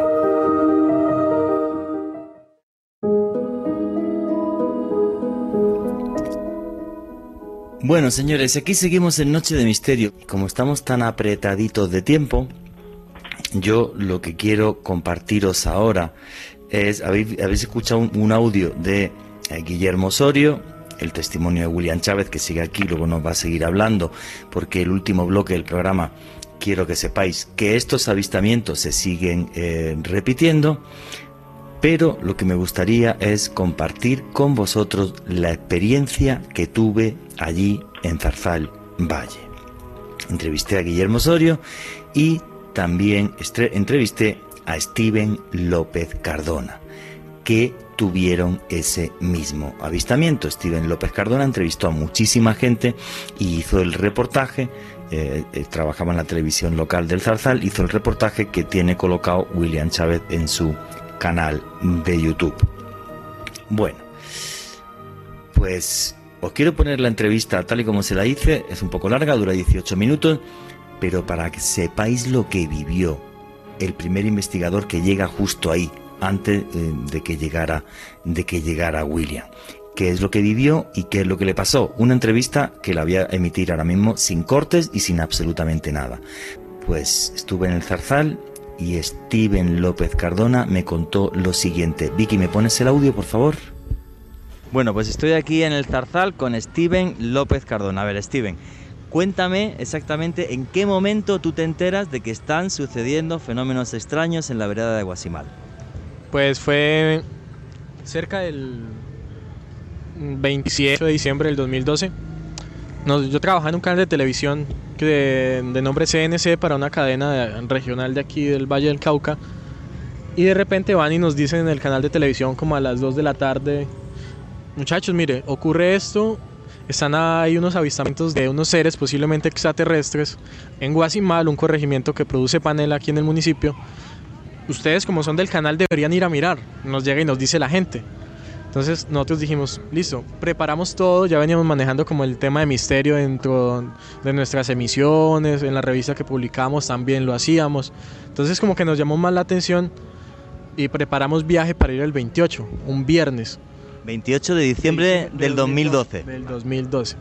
Bueno, señores, aquí seguimos en Noche de Misterio. Como estamos tan apretaditos de tiempo, yo lo que quiero compartiros ahora es, habéis, escuchado un, audio de eh, Guillermo Osorio, el testimonio de William Chávez, que sigue aquí, luego nos va a seguir hablando, porque el último bloque del programa quiero que sepáis que estos avistamientos se siguen eh, repitiendo, pero lo que me gustaría es compartir con vosotros la experiencia que tuve allí en Zarzal Valle. Entrevisté a Guillermo Osorio y también entrevisté a Steven López Cardona, que tuvieron ese mismo avistamiento. Steven López Cardona entrevistó a muchísima gente y hizo el reportaje. Eh, eh, trabajaba en la televisión local del Zarzal, hizo el reportaje que tiene colocado William Chávez en su canal de YouTube. Bueno, pues os quiero poner la entrevista tal y como se la hice, es un poco larga, dura 18 minutos, pero para que sepáis lo que vivió el primer investigador que llega justo ahí, antes eh, de que llegara de que llegara William. ¿Qué es lo que vivió y qué es lo que le pasó? Una entrevista que la voy a emitir ahora mismo sin cortes y sin absolutamente nada. Pues estuve en el Zarzal y Steven López Cardona me contó lo siguiente. Vicky, ¿me pones el audio, por favor? Bueno, pues estoy aquí en el Zarzal con Steven López Cardona. A ver, Steven, cuéntame exactamente en qué momento tú te enteras de que están sucediendo fenómenos extraños en la vereda de Guasimal. Pues fue cerca del 27 de diciembre del 2012. Yo trabajaba en un canal de televisión de, de nombre CNC para una cadena regional de aquí del Valle del Cauca. Y de repente van y nos dicen en el canal de televisión como a las 2 de la tarde, muchachos, mire, ocurre esto, están ahí unos avistamientos de unos seres posiblemente extraterrestres en Guasimal, un corregimiento que produce panela aquí en el municipio. Ustedes como son del canal deberían ir a mirar, nos llega y nos dice la gente. Entonces nosotros dijimos, listo, preparamos todo, ya veníamos manejando como el tema de misterio dentro de nuestras emisiones, en la revista que publicamos también lo hacíamos. Entonces como que nos llamó más la atención y preparamos viaje para ir el 28, un viernes. 28 de diciembre del 2012. Del 2012.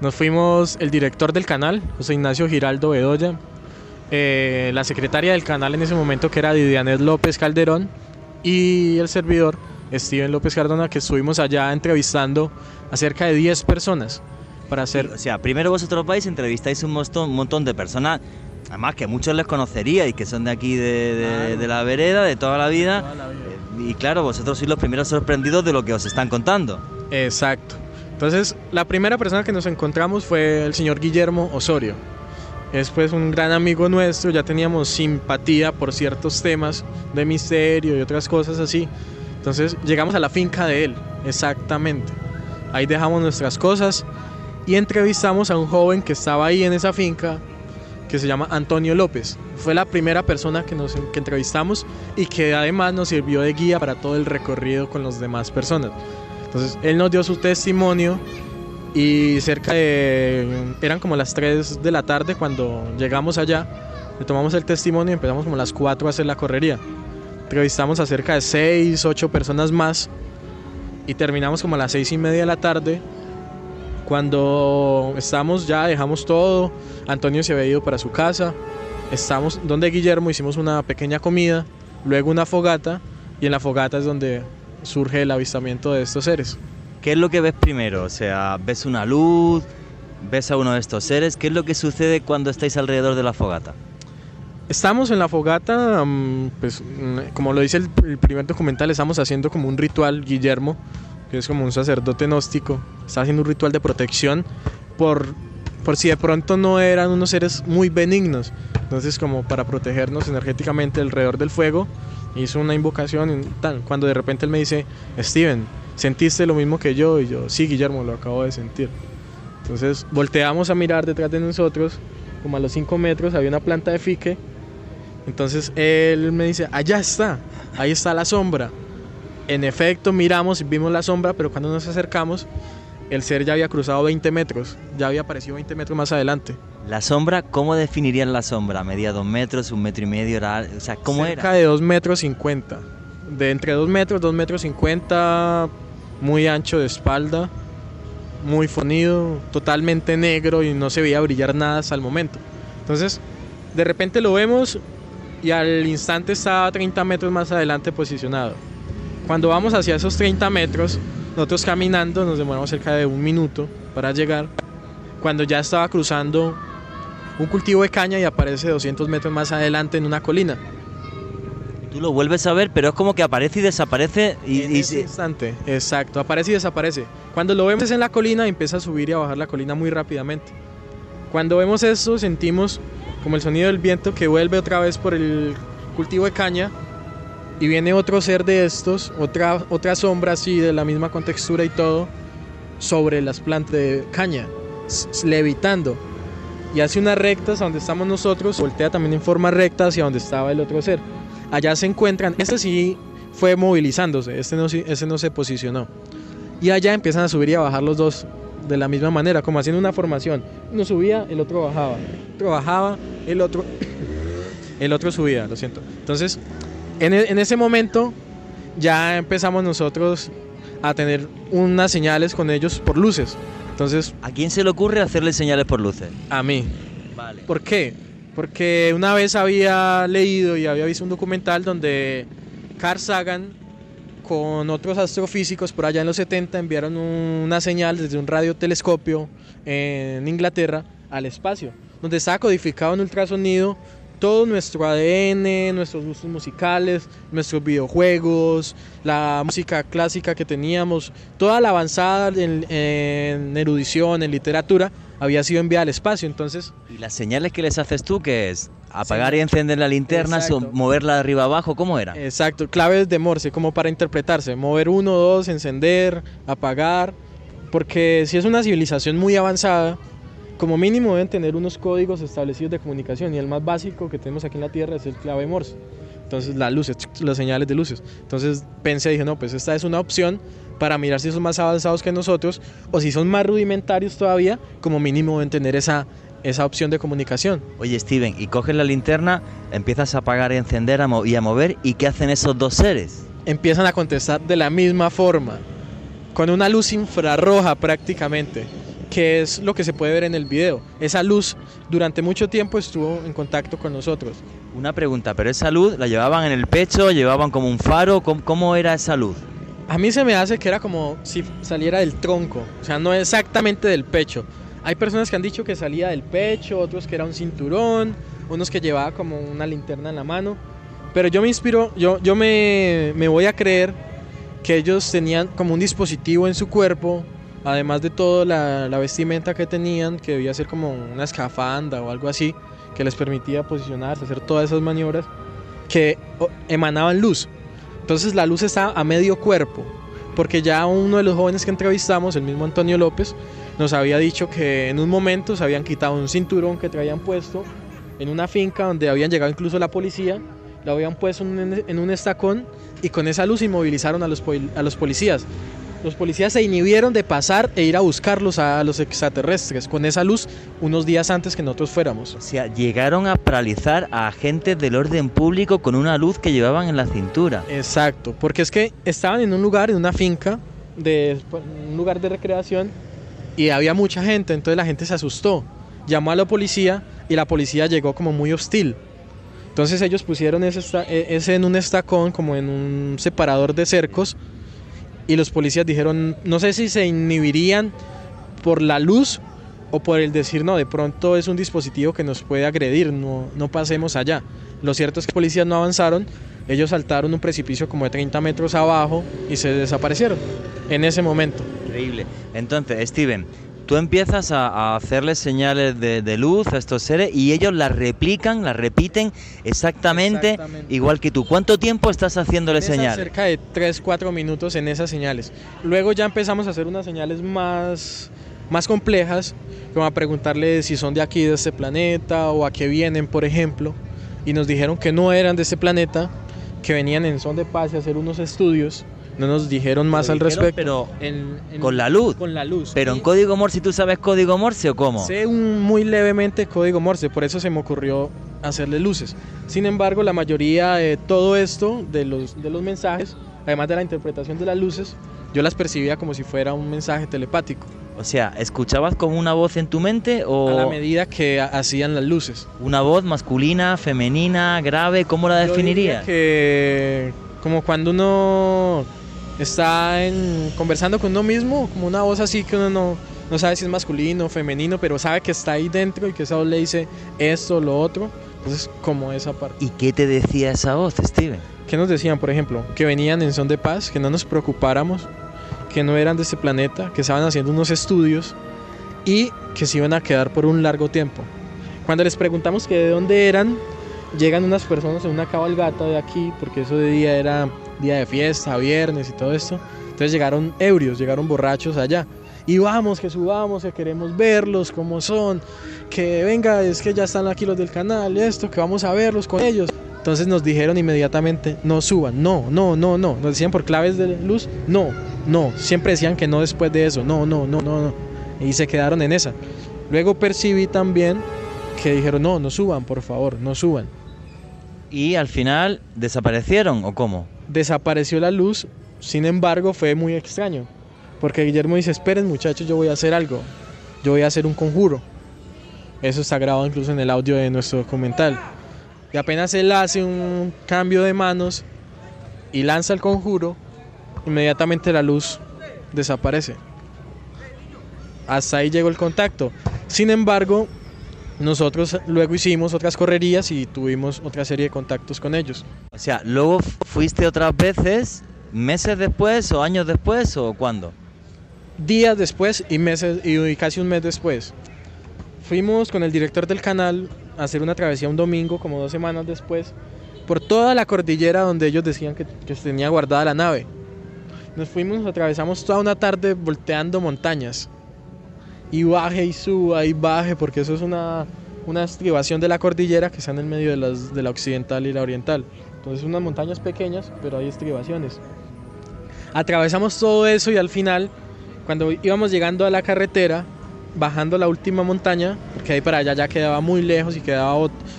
Nos fuimos el director del canal, José Ignacio Giraldo Bedoya, eh, la secretaria del canal en ese momento que era Didianet López Calderón y el servidor Steven López Cardona que estuvimos allá entrevistando a cerca de 10 personas para hacer... o sea, primero vosotros vais, entrevistáis un montón, un montón de personas, además que muchos les conoceríais, que son de aquí de, de la vereda, de toda la vida y claro, vosotros sois los primeros sorprendidos de lo que os están contando. Exacto. Entonces, la primera persona que nos encontramos fue el señor Guillermo Osorio. Es pues un gran amigo nuestro, ya teníamos simpatía por ciertos temas de misterio y otras cosas así. Entonces llegamos a la finca de él, exactamente. Ahí dejamos nuestras cosas y entrevistamos a un joven que estaba ahí en esa finca que se llama Antonio López. Fue la primera persona que, nos, que entrevistamos y que además nos sirvió de guía para todo el recorrido con las demás personas. Entonces, él nos dio su testimonio y cerca de... eran como las 3 de la tarde cuando llegamos allá, le tomamos el testimonio y empezamos como las 4 a hacer la correría. Entrevistamos a cerca de 6, 8 personas más y terminamos como a las 6 y media de la tarde cuando estamos ya, dejamos todo, Antonio se había ido para su casa, estamos donde Guillermo, hicimos una pequeña comida, luego una fogata, y en la fogata es donde surge el avistamiento de estos seres. ¿Qué es lo que ves primero? O sea, ¿ves una luz? ¿Ves a uno de estos seres? ¿Qué es lo que sucede cuando estáis alrededor de la fogata? Estamos en la fogata, mm, pues mm, como lo dice el, el primer documental, estamos haciendo como un ritual, Guillermo, que es como un sacerdote gnóstico, está haciendo un ritual de protección por, por si de pronto no eran unos seres muy benignos. Entonces, como para protegernos energéticamente alrededor del fuego, hizo una invocación. Y tal. Cuando de repente él me dice, Steven, ¿sentiste lo mismo que yo? Y yo, sí, Guillermo, lo acabo de sentir. Entonces, volteamos a mirar detrás de nosotros, como a los 5 metros, había una planta de fique. Entonces él me dice, allá está, ahí está la sombra. En efecto, miramos y vimos la sombra, pero cuando nos acercamos, el ser ya había cruzado 20 metros, ya había aparecido 20 metros más adelante. ¿La sombra, cómo definirían la sombra? ¿Medía dos metros, un metro y medio? O sea, ¿cómo Cerca de 2 metros 50. De entre 2 metros, 2 metros 50, muy ancho de espalda, muy fonido, totalmente negro y no se veía brillar nada hasta el momento. Entonces, de repente lo vemos y al instante está 30 metros más adelante posicionado. Cuando vamos hacia esos 30 metros, nosotros caminando nos demoramos cerca de un minuto para llegar. Cuando ya estaba cruzando un cultivo de caña y aparece 200 metros más adelante en una colina. Tú lo vuelves a ver, pero es como que aparece y desaparece y, en ese instante, exacto, aparece y desaparece. Cuando lo vemos en la colina empieza a subir y a bajar la colina muy rápidamente. Cuando vemos eso sentimos como el sonido del viento que vuelve otra vez por el cultivo de caña y viene otro ser de estos, otra, otra sombra así de la misma contextura y todo, sobre las plantas de caña, levitando. Y hace unas rectas a donde estamos nosotros, voltea también en forma recta hacia donde estaba el otro ser. Allá se encuentran, este sí fue movilizándose, este no, ese no se posicionó. Y allá empiezan a subir y a bajar los dos de la misma manera, como haciendo una formación. Uno subía, el otro bajaba. El otro bajaba, el otro, el otro subía, lo siento. Entonces, en, e- en ese momento ya empezamos nosotros a tener unas señales con ellos por luces. Entonces, ¿A quién se le ocurre hacerle señales por luces? a mí. Vale. ¿Por qué? Porque una vez había leído y había visto un documental donde Carl Sagan con otros astrofísicos por allá en los 70 enviaron una señal desde un radiotelescopio en Inglaterra al espacio, donde estaba codificado en ultrasonido todo nuestro ADN, nuestros gustos musicales, nuestros videojuegos, la música clásica que teníamos, toda la avanzada en, en erudición, en literatura, había sido enviada al espacio. Entonces, ¿Y las señales que les haces tú qué es? ¿Apagar y encender la linterna, Exacto. moverla de arriba abajo? ¿Cómo era? Exacto, claves de Morse, como para interpretarse, mover uno, dos, encender, apagar, porque si es una civilización muy avanzada, como mínimo deben tener unos códigos establecidos de comunicación y el más básico que tenemos aquí en la Tierra es el clave Morse. Entonces las luces, las señales de luces. Entonces pensé, dije, no, pues esta es una opción para mirar si son más avanzados que nosotros o si son más rudimentarios todavía, como mínimo deben tener esa, esa opción de comunicación. Oye, Steven, y coges la linterna, empiezas a apagar y encender a y a mover, ¿y qué hacen esos dos seres? empiezan a contestar de la misma forma, con una luz infrarroja prácticamente, que es lo que se puede ver en el video. Esa luz durante mucho tiempo estuvo en contacto con nosotros. Una pregunta, ¿pero esa luz la llevaban en el pecho, llevaban como un faro? ¿Cómo, cómo era esa luz? A mí se me hace que era como si saliera del tronco, o sea, no exactamente del pecho. Hay personas que han dicho que salía del pecho, otros que era un cinturón, unos que llevaba como una linterna en la mano. Pero yo me inspiro, yo, yo me, me voy a creer que ellos tenían como un dispositivo en su cuerpo, además de todo la, vestimenta que tenían, que debía ser como una escafanda o algo así, que les permitía posicionarse, hacer todas esas maniobras, que emanaban luz. Entonces la luz está a medio cuerpo, porque ya uno de los jóvenes que entrevistamos, el mismo Antonio López, nos había dicho que en un momento se habían quitado un cinturón que traían puesto en una finca donde habían llegado incluso la policía, lo habían puesto en, un estacón y con esa luz inmovilizaron a los policías. Los policías se inhibieron de pasar e ir a buscarlos a los extraterrestres con esa luz unos días antes que nosotros fuéramos. O sea, llegaron a paralizar a agentes del orden público con una luz que llevaban en la cintura. Exacto, porque es que estaban en un lugar, en una finca, de, un lugar de recreación, y había mucha gente, entonces la gente se asustó. Llamó a la policía y la policía llegó como muy hostil. Entonces ellos pusieron ese, e- ese en un estacón, como en un separador de cercos, y los policías dijeron, no sé si se inhibirían por la luz o por el decir, no, de pronto es un dispositivo que nos puede agredir, no, no pasemos allá. Lo cierto es que los policías no avanzaron, ellos saltaron un precipicio como de 30 metros abajo y se desaparecieron en ese momento. Increíble. Entonces, Steven, tú empiezas a, a hacerles señales de, de luz a estos seres y ellos las replican, las repiten exactamente, Exactamente. igual que tú. ¿Cuánto tiempo estás haciéndoles Esas señales? Cerca de 3-4 minutos en esas señales. Luego ya empezamos a hacer unas señales más, más complejas, como a preguntarle si son de aquí, de este planeta, o a qué vienen, por ejemplo. Y nos dijeron que no eran de este planeta, que venían en son de paz y a hacer unos estudios. No nos dijeron más al dijeron, respecto. pero En- en- con la luz. Con la luz. Pero en código Morse, ¿tú sabes código Morse o cómo? Sé un muy levemente código Morse, por eso se me ocurrió hacerle luces. Sin embargo, la mayoría de todo esto, de los, de los mensajes, además de la interpretación de las luces, yo las percibía como si fuera un mensaje telepático, O sea, ¿escuchabas como una voz en tu mente o a la medida que ha- hacían las luces. una voz masculina, femenina, grave? ¿Cómo la Yo diría definirías? Que como cuando uno está en- conversando con uno mismo, como una voz así que uno no, no sabe si es masculino o femenino, pero sabe que está ahí dentro y que esa voz le dice esto, lo otro. Entonces, como esa parte. ¿Y qué te decía esa voz, Steven? ¿Qué nos decían, por ejemplo? Que venían en son de paz, que no nos preocupáramos, que no eran de este planeta, que estaban haciendo unos estudios y que se iban a quedar por un largo tiempo. Cuando les preguntamos que de dónde eran, llegan unas personas en una cabalgata de aquí, porque eso de día era día de fiesta, viernes y todo esto. Entonces llegaron ebrios, llegaron borrachos allá. Y vamos, que subamos, que queremos verlos, cómo son, que venga, es que ya están aquí los del canal, esto, que vamos a verlos con ellos. Entonces nos dijeron inmediatamente, no suban, no, no, no, no. Nos decían por claves de luz, no, no. Siempre decían que no después de eso, no, no, no, no, no. Y se quedaron en esa. Luego percibí también que dijeron, no, no suban, por favor, no suban. ¿Y al final desaparecieron o cómo? Desapareció la luz, sin embargo fue muy extraño. Porque Guillermo dice, esperen muchachos, yo voy a hacer algo. Yo voy a hacer un conjuro. Eso está grabado incluso en el audio de nuestro documental. Y apenas él hace un cambio de manos y lanza el conjuro, inmediatamente la luz desaparece. Hasta ahí llegó el contacto. Sin embargo, nosotros luego hicimos otras correrías y tuvimos otra serie de contactos con ellos. O sea, luego fuiste otras veces, meses después o años después o cuándo? Días después y meses y casi un mes después. Fuimos con el director del canal a hacer una travesía un domingo, como dos semanas después, por toda la cordillera donde ellos decían que, que tenía guardada la nave. Nos fuimos, atravesamos toda una tarde volteando montañas. Y baje y suba y baje, porque eso es una, una estribación de la cordillera que está en el medio de, las, de la occidental y la oriental. Entonces unas montañas pequeñas, pero hay estribaciones. Atravesamos todo eso y al final, cuando íbamos llegando a la carretera, bajando la última montaña, porque ahí para allá ya quedaba muy lejos y quedaba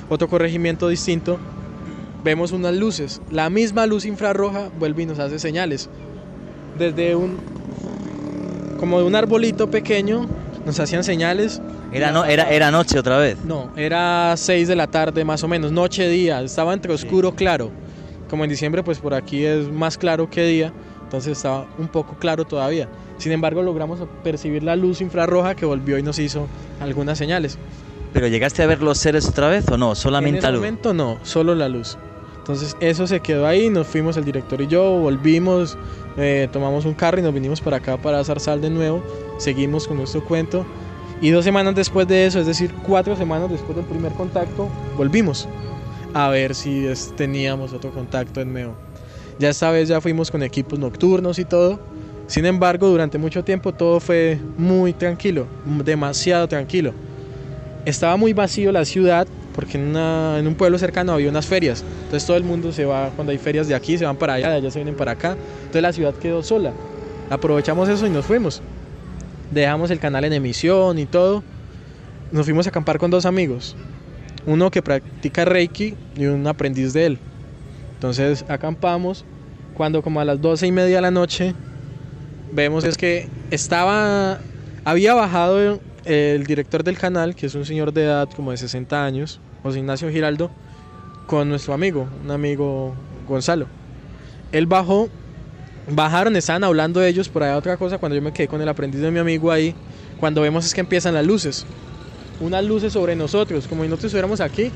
otro corregimiento distinto, vemos unas luces. La misma luz infrarroja vuelve y nos hace señales. Desde un como de un arbolito pequeño nos hacían señales. Era, no, era, era noche otra vez. No, era 6 de la tarde más o menos, noche día, estaba entre oscuro claro. Como en diciembre pues por aquí es más claro que día, entonces estaba un poco claro todavía. Sin embargo, logramos percibir la luz infrarroja que volvió y nos hizo algunas señales. ¿Pero llegaste a ver los seres otra vez o no? Solamente en luz. momento no, solo la luz. Entonces eso se quedó ahí, nos fuimos el director y yo, volvimos, eh, tomamos un carro y nos vinimos para acá para Zarzal de nuevo, seguimos con nuestro cuento y dos semanas después de eso, es decir, cuatro semanas después del primer contacto, volvimos a ver si teníamos otro contacto en Meo. Ya esta vez ya fuimos con equipos nocturnos y todo sin embargo, durante mucho tiempo todo fue muy tranquilo, demasiado tranquilo. Estaba muy vacío la ciudad porque en, un pueblo cercano había unas ferias. Entonces todo el mundo se va, cuando hay ferias de aquí, se van para allá, de allá se vienen para acá. Entonces la ciudad quedó sola. Aprovechamos eso y nos fuimos. Dejamos el canal en emisión y todo. Nos fuimos a acampar con dos amigos. Uno que practica Reiki y un aprendiz de él. Entonces acampamos. Cuando como a las doce y media de la noche vemos es que estaba, había bajado el, director del canal, que es un señor de edad como de 60 años, José Ignacio Giraldo, con nuestro amigo, un amigo Gonzalo. Él bajó, bajaron, estaban hablando ellos por allá otra cosa, cuando yo me quedé con el aprendiz de mi amigo ahí, cuando vemos es que empiezan las luces, unas luces sobre nosotros, como si nosotros estuviéramos aquí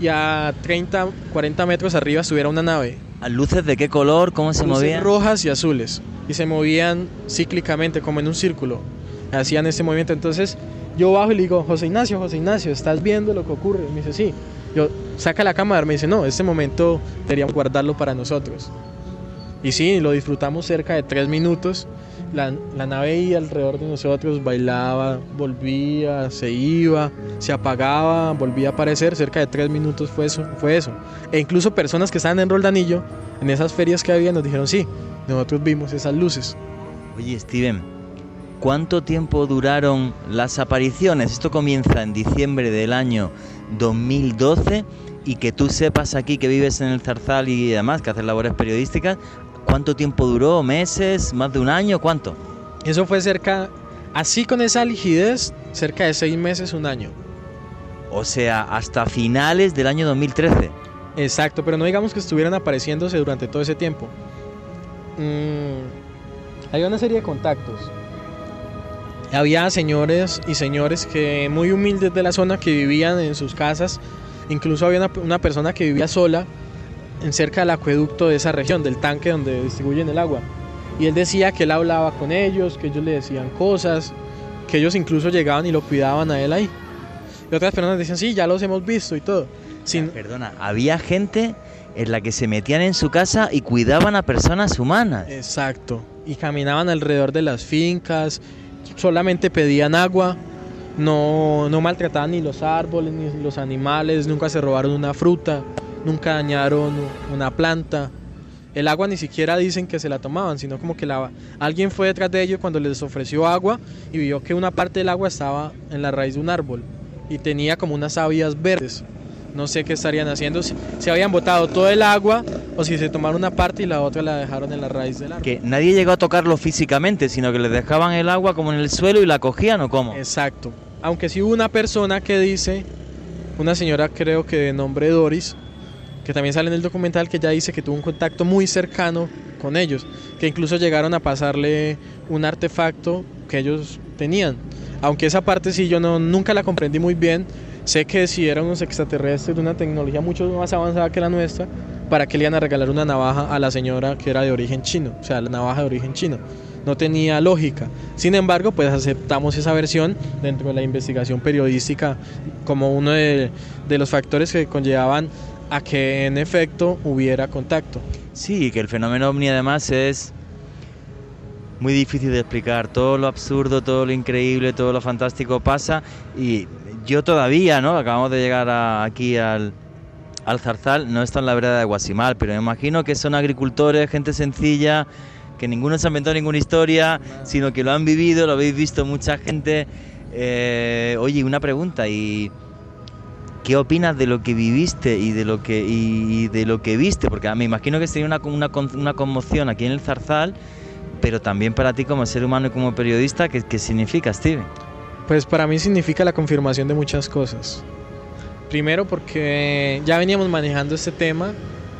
y a 30, 40 metros arriba estuviera una nave. ¿A luces de qué color? ¿Cómo se luces movían? rojas y azules y se movían cíclicamente como en un círculo. Hacían ese movimiento. Entonces yo bajo y le digo, José Ignacio, José Ignacio, ¿estás viendo lo que ocurre? me dice, sí. Yo, saca la cámara. Me dice, no, este momento deberíamos guardarlo para nosotros. Y sí, lo disfrutamos cerca de tres minutos. La, la nave iba alrededor de nosotros, bailaba, volvía, se iba, se apagaba, volvía a aparecer. Cerca de tres minutos fue eso. Fue eso. E incluso personas que estaban en Roldanillo, en esas ferias que había, nos dijeron, sí, nosotros vimos esas luces. Oye, Steven, ¿cuánto tiempo duraron las apariciones? Esto comienza en diciembre del año 2012 y que tú sepas aquí que vives en el Zarzal y además que haces labores periodísticas, ¿cuánto tiempo duró? ¿Meses? ¿Más de un año? ¿Cuánto? Eso fue cerca, así con esa ligidez, cerca de seis meses, un año. O sea, hasta finales del año 2013. Exacto, pero no digamos que estuvieran apareciéndose durante todo ese tiempo. Mm, había una serie de contactos. Había señores y señores que muy humildes de la zona que vivían en sus casas. Incluso había una, persona que vivía sola en cerca del acueducto de esa región, del tanque donde distribuyen el agua. Y él decía que él hablaba con ellos, que ellos le decían cosas, que ellos incluso llegaban y lo cuidaban a él ahí. Y otras personas decían, sí, ya los hemos visto y todo. Sin... Perdona, había gente en la que se metían en su casa y cuidaban a personas humanas. Exacto. Y caminaban alrededor de las fincas, solamente pedían agua, no, no maltrataban ni los árboles ni los animales, nunca se robaron una fruta, nunca dañaron una planta. El agua ni siquiera dicen que se la tomaban, sino como que la, alguien fue detrás de ellos cuando les ofreció agua y vio que una parte del agua estaba en la raíz de un árbol y tenía como unas sabias verdes. No sé qué estarían haciendo, si, habían botado todo el agua o si se tomaron una parte y la otra la dejaron en la raíz del árbol. Que nadie llegó a tocarlo físicamente, sino que les dejaban el agua como en el suelo y la cogían o cómo. Exacto. Aunque sí hubo una persona que dice, una señora creo que de nombre Doris, que también sale en el documental que ya dice que tuvo un contacto muy cercano con ellos, que incluso llegaron a pasarle un artefacto que ellos tenían. Aunque esa parte sí yo no, nunca la comprendí muy bien, sé que si eran unos extraterrestres de una tecnología mucho más avanzada que la nuestra, ¿para qué le iban a regalar una navaja a la señora que era de origen chino? O sea, la navaja de origen chino. No tenía lógica. Sin embargo, pues aceptamos esa versión dentro de la investigación periodística como uno de, de los factores que conllevaban a que en efecto hubiera contacto. Sí, que el fenómeno ovni además es muy difícil de explicar. Todo lo absurdo, todo lo increíble, todo lo fantástico pasa y yo todavía, ¿no? Acabamos de llegar aquí al, al Zarzal, no está en la vereda de Guasimal, pero me imagino que son agricultores, gente sencilla, que ninguno se ha inventado ninguna historia, sino que lo han vivido, lo habéis visto mucha gente. Eh, oye, una pregunta, ¿y ¿Qué opinas de lo que viviste y de lo que, y de lo que viste? Porque me imagino que sería una, una, una, conmoción aquí en el Zarzal, pero también para ti como ser humano y como periodista, ¿qué, ¿qué significa, Steven? Pues para mí significa la confirmación de muchas cosas. Primero porque ya veníamos manejando este tema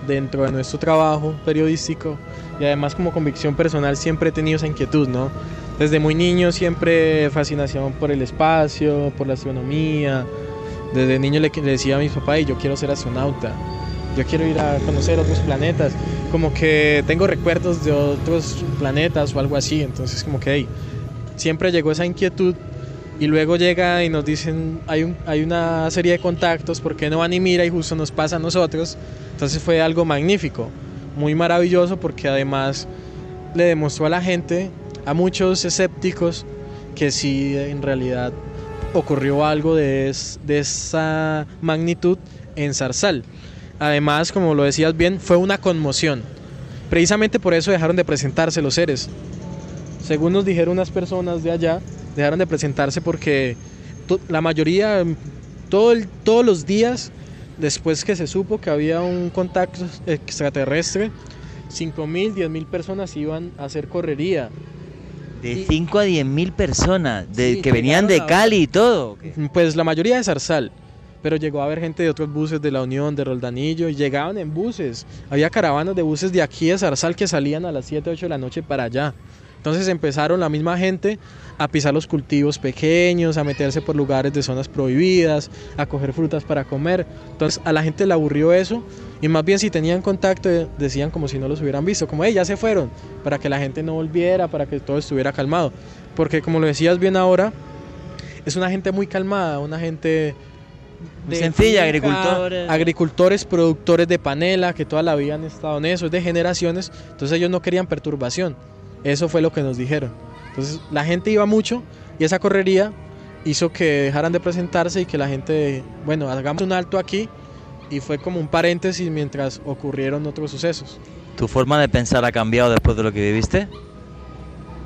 dentro de nuestro trabajo periodístico y además como convicción personal siempre he tenido esa inquietud, ¿no? Desde muy niño siempre fascinación por el espacio, por la astronomía, desde niño le, decía a mi papá, y yo quiero ser astronauta, yo quiero ir a conocer otros planetas, como que tengo recuerdos de otros planetas o algo así, entonces como que siempre llegó esa inquietud y luego llega y nos dicen, hay, hay una serie de contactos, ¿por qué no van y mira y justo nos pasa a nosotros? Entonces fue algo magnífico, muy maravilloso porque además le demostró a la gente, a muchos escépticos, que sí en realidad ocurrió algo de, de esa magnitud en Zarzal. Además, como lo decías bien, fue una conmoción. Precisamente por eso dejaron de presentarse los seres. Según nos dijeron unas personas de allá, dejaron de presentarse porque la mayoría, todo todos los días, después que se supo que había un contacto extraterrestre, 5.000, 10.000 personas iban a hacer correría, de 5 a 10 mil personas, de, que venían de Cali y todo. Pues la mayoría de Zarzal, pero llegó a haber gente de otros buses de la Unión, de Roldanillo, y llegaban en buses. Había caravanas de buses de aquí de Zarzal que salían a las 7, 8 de la noche para allá. Entonces empezaron la misma gente a pisar los cultivos pequeños, a meterse por lugares de zonas prohibidas, a coger frutas para comer. Entonces a la gente le aburrió eso y más bien si tenían contacto decían como si no los hubieran visto, como, hey, ya se fueron, para que la gente no volviera, para que todo estuviera calmado. Porque como lo decías bien ahora, es una gente muy calmada, una gente... sencilla, agricultores. Agricultores, productores de panela, que toda la vida han estado en eso, es de generaciones, entonces ellos no querían perturbación. Eso fue lo que nos dijeron. Entonces la gente iba mucho y esa correría hizo que dejaran de presentarse y que la gente, bueno, hagamos un alto aquí y fue como un paréntesis mientras ocurrieron otros sucesos. ¿Tu forma de pensar ha cambiado después de lo que viviste?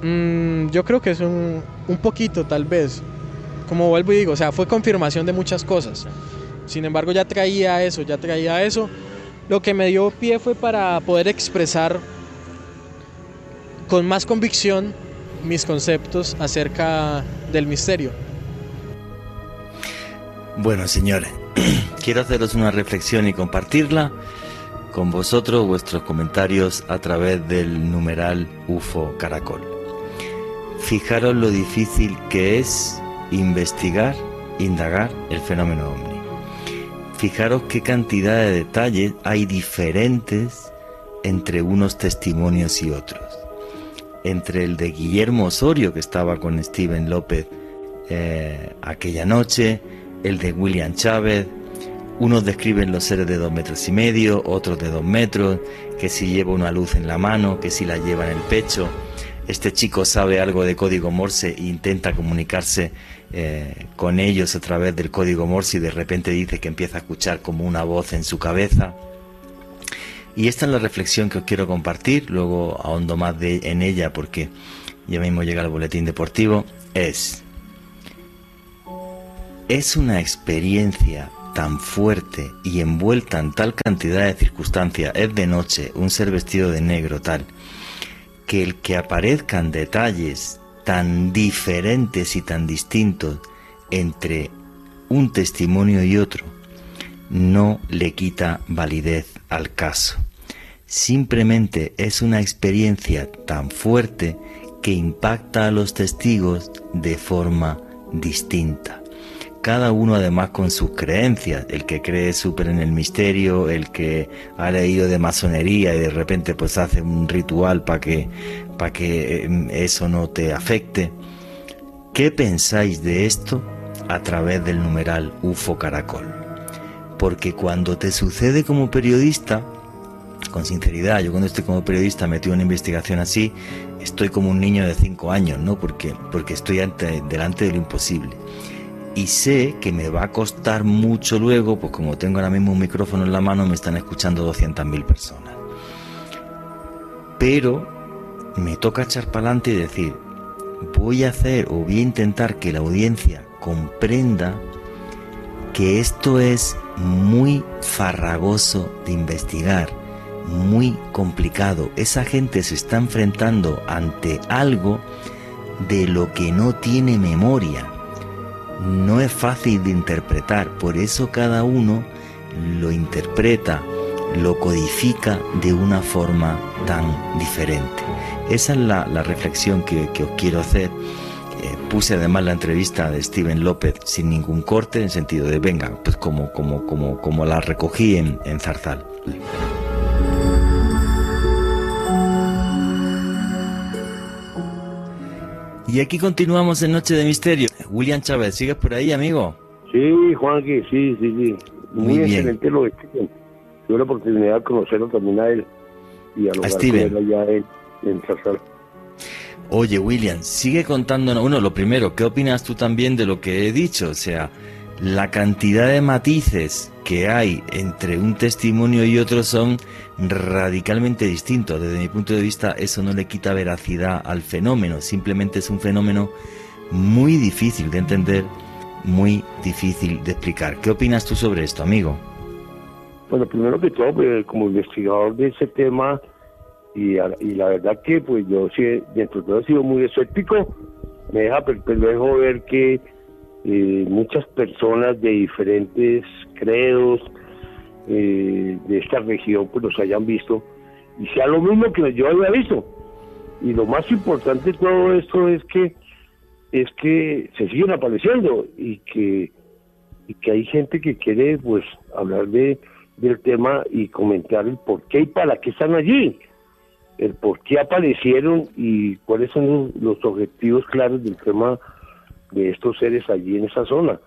Mm, yo creo que es un, un poquito tal vez. Como vuelvo y digo, o sea, fue confirmación de muchas cosas. Sin embargo, ya traía eso, ya traía eso. Lo que me dio pie fue para poder expresar con más convicción mis conceptos acerca del misterio. Bueno, señores, quiero haceros una reflexión y compartirla con vosotros, vuestros comentarios a través del numeral UFO Caracol. Fijaros lo difícil que es investigar, indagar el fenómeno ovni. Fijaros qué cantidad de detalles hay diferentes entre unos testimonios y otros entre el de Guillermo Osorio, que estaba con Steven López eh, aquella noche, el de William Chávez, Unos describen los seres de dos metros y medio, otros de dos metros, que si lleva una luz en la mano, que si la lleva en el pecho. Este chico sabe algo de código Morse e intenta comunicarse eh, con ellos a través del código Morse y de repente dice que empieza a escuchar como una voz en su cabeza. Y esta es la reflexión que os quiero compartir, luego ahondo más de, en ella porque ya mismo llega el boletín deportivo, es, es una experiencia tan fuerte y envuelta en tal cantidad de circunstancias, es de noche, un ser vestido de negro tal, que el que aparezcan detalles tan diferentes y tan distintos entre un testimonio y otro, no le quita validez al caso. Simplemente es una experiencia tan fuerte que impacta a los testigos de forma distinta. Cada uno además con sus creencias, el que cree súper en el misterio, el que ha leído de masonería y de repente pues hace un ritual para que, para que em, eso no te afecte. ¿Qué pensáis de esto a través del numeral UFO Caracol? Porque cuando te sucede como periodista, con sinceridad, yo cuando estoy como periodista metido en una investigación así, estoy como un niño de 5 años, ¿no? Porque, porque estoy ante, delante de lo imposible. Y sé que me va a costar mucho luego, pues como tengo ahora mismo un micrófono en la mano, me están escuchando 200.000 personas. Pero me toca echar para adelante y decir, voy a hacer o voy a intentar que la audiencia comprenda que esto es muy farragoso de investigar muy complicado. Esa gente se está enfrentando ante algo de lo que no tiene memoria. No es fácil de interpretar, por eso cada uno lo interpreta, lo codifica de una forma tan diferente. Esa es la, reflexión que, os quiero hacer. Eh, puse además la entrevista de Steven López sin ningún corte, en sentido de venga, pues como, como, como, como la recogí en, en Zarzal. Y aquí continuamos en Noche de Misterio. William Chávez, ¿sigues por ahí, amigo? Sí, Juanqui, sí, sí, sí. Muy, excelente lo que Tuve la oportunidad de conocerlo también a él y a, los Steven. allá en, en Oye, William, sigue contándonos. Uno, lo primero, ¿qué opinas tú también de lo que he dicho? O sea, la cantidad de matices que hay entre un testimonio y otro son radicalmente distintos. Desde mi punto de vista, eso no le quita veracidad al fenómeno, simplemente es un fenómeno muy difícil de entender, muy difícil de explicar. ¿Qué opinas tú sobre esto, amigo? Bueno, primero que todo, pues, como investigador de ese tema, y, la verdad que pues yo sí, dentro de todo he sido muy escéptico, me deja perplejo ver que eh, muchas personas de diferentes credos eh, de esta región pues los hayan visto y sea lo mismo que yo había visto. Y lo más importante de todo esto es que es que se siguen apareciendo y que y que hay gente que quiere pues hablar de del tema y comentar el por qué y para qué están allí, el por qué aparecieron y cuáles son los objetivos claros del tema de estos seres allí en esa zona.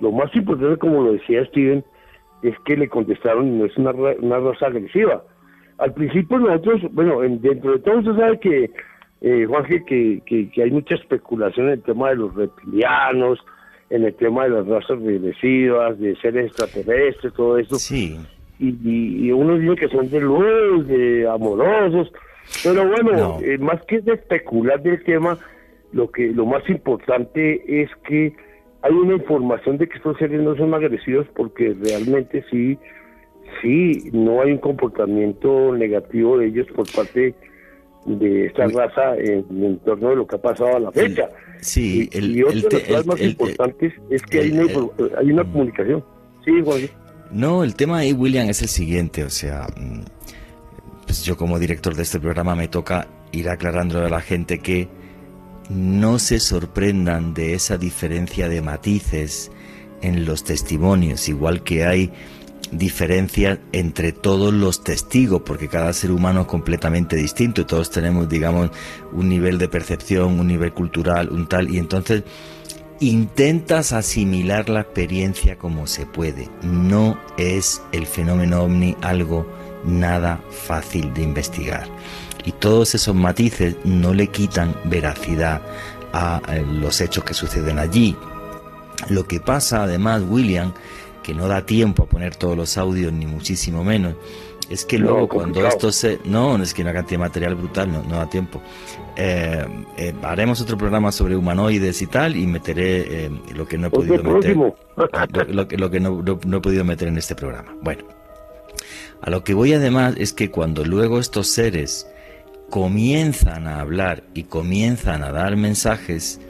Lo más importante, como lo decía Steven, es que le contestaron y no es una, una raza agresiva. Al principio nosotros, bueno, dentro de todo usted sabe que, eh, Jorge, que, que, hay mucha especulación en el tema de los reptilianos, en el tema de las razas regresivas, de seres extraterrestres, todo eso. Sí. Y, y, unos dicen que son de luz, de amorosos, pero bueno, eh, más que de especular del tema, lo que lo más importante es que hay una información de que estos seres no son agresivos porque realmente sí sí no hay un comportamiento negativo de ellos por parte de esta raza en, torno de lo que ha pasado a la fecha. Sí, y, el, y otro de los más importantes es que hay, una, hay una mm. comunicación. Sí, Juan. No, el tema ahí, William, es el siguiente, o sea, mm, pues yo como director de este programa me toca ir aclarando a la gente que no se sorprendan de esa diferencia de matices en los testimonios, igual que hay diferencias entre todos los testigos, porque cada ser humano es completamente distinto y todos tenemos, digamos, un nivel de percepción, un nivel cultural, un tal, y entonces intentas asimilar la experiencia como se puede. No es el fenómeno ovni algo nada fácil de investigar. Y todos esos matices no le quitan veracidad a eh, los hechos que suceden allí. Lo que pasa además, William, que no da tiempo a poner todos los audios, ni muchísimo menos, es que luego cuando esto se... No, es que una cantidad de material brutal, no, no da tiempo. Eh, eh, haremos otro programa sobre humanoides y tal y meteré lo que no he podido meter. Lo, que, lo que no, no he podido meter en este programa. Bueno, a lo que voy además es que cuando luego estos seres comienzan a hablar y comienzan a dar mensajes,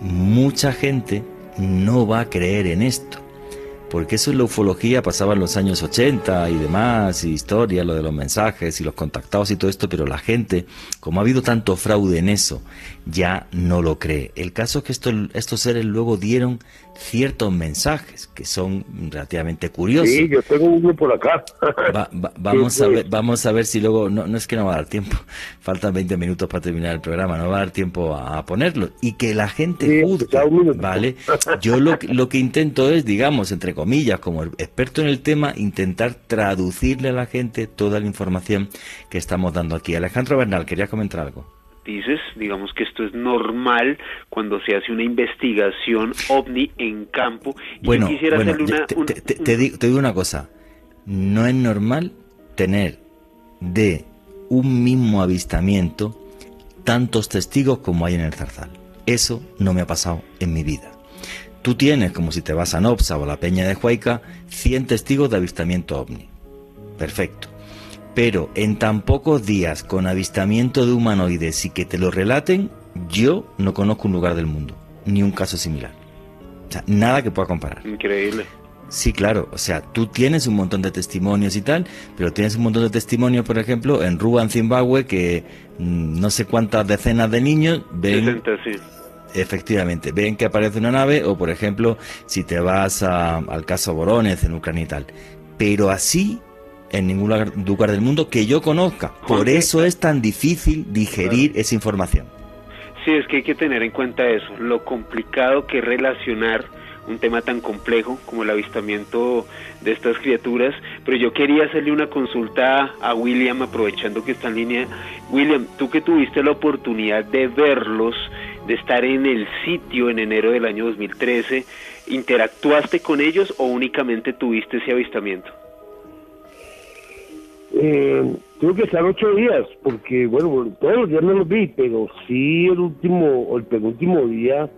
mucha gente no va a creer en esto. Porque eso en la ufología pasaba en los años 80 y demás, y historia, lo de los mensajes y los contactados y todo esto, pero la gente, como ha habido tanto fraude en eso, ya no lo cree. El caso es que estos seres luego dieron ciertos mensajes que son relativamente curiosos. Sí, yo tengo uno por acá. vamos, a ver, vamos a ver si luego, no, no es que no va a dar tiempo, faltan 20 minutos para terminar el programa, no va a dar tiempo a, ponerlo. Y que la gente juzgue, ¿vale? Yo lo, lo que intento es, digamos, entre comillas, como experto en el tema, intentar traducirle a la gente toda la información que estamos dando aquí. Alejandro Bernal, quería comentar algo dices, digamos que esto es normal cuando se hace una investigación ovni en campo. bueno, te, digo, una cosa, no es normal tener de un mismo avistamiento tantos testigos como hay en el Zarzal. Eso no me ha pasado en mi vida. Tú tienes, como si te vas a Nopsa o a la Peña de Huayca, 100 testigos de avistamiento ovni. Perfecto pero en tan pocos días con avistamiento de humanoides y que te lo relaten, yo no conozco un lugar del mundo, ni un caso similar. O sea, nada que pueda comparar. Increíble. Sí, claro. O sea, tú tienes un montón de testimonios y tal, pero tienes un montón de testimonios, por ejemplo, en Ruan, Zimbabue, que mm, no sé cuántas decenas de niños ven... Efectivamente, ven que aparece una nave, o por ejemplo, si te vas al caso Boronez en Ucrania y tal. Pero así en ningún lugar del mundo que yo conozca. Por eso es tan difícil digerir esa información. Sí, es que hay que tener en cuenta eso, lo complicado que es relacionar un tema tan complejo como el avistamiento de estas criaturas, pero yo quería hacerle una consulta a William aprovechando que está en línea. William, tú que tuviste la oportunidad de verlos, de estar en el sitio en enero del año 2013, ¿interactuaste con ellos o únicamente tuviste ese avistamiento? Eh, tuve que estar ocho días, porque, bueno, todos los días no los vi, pero sí el último, el penúltimo día,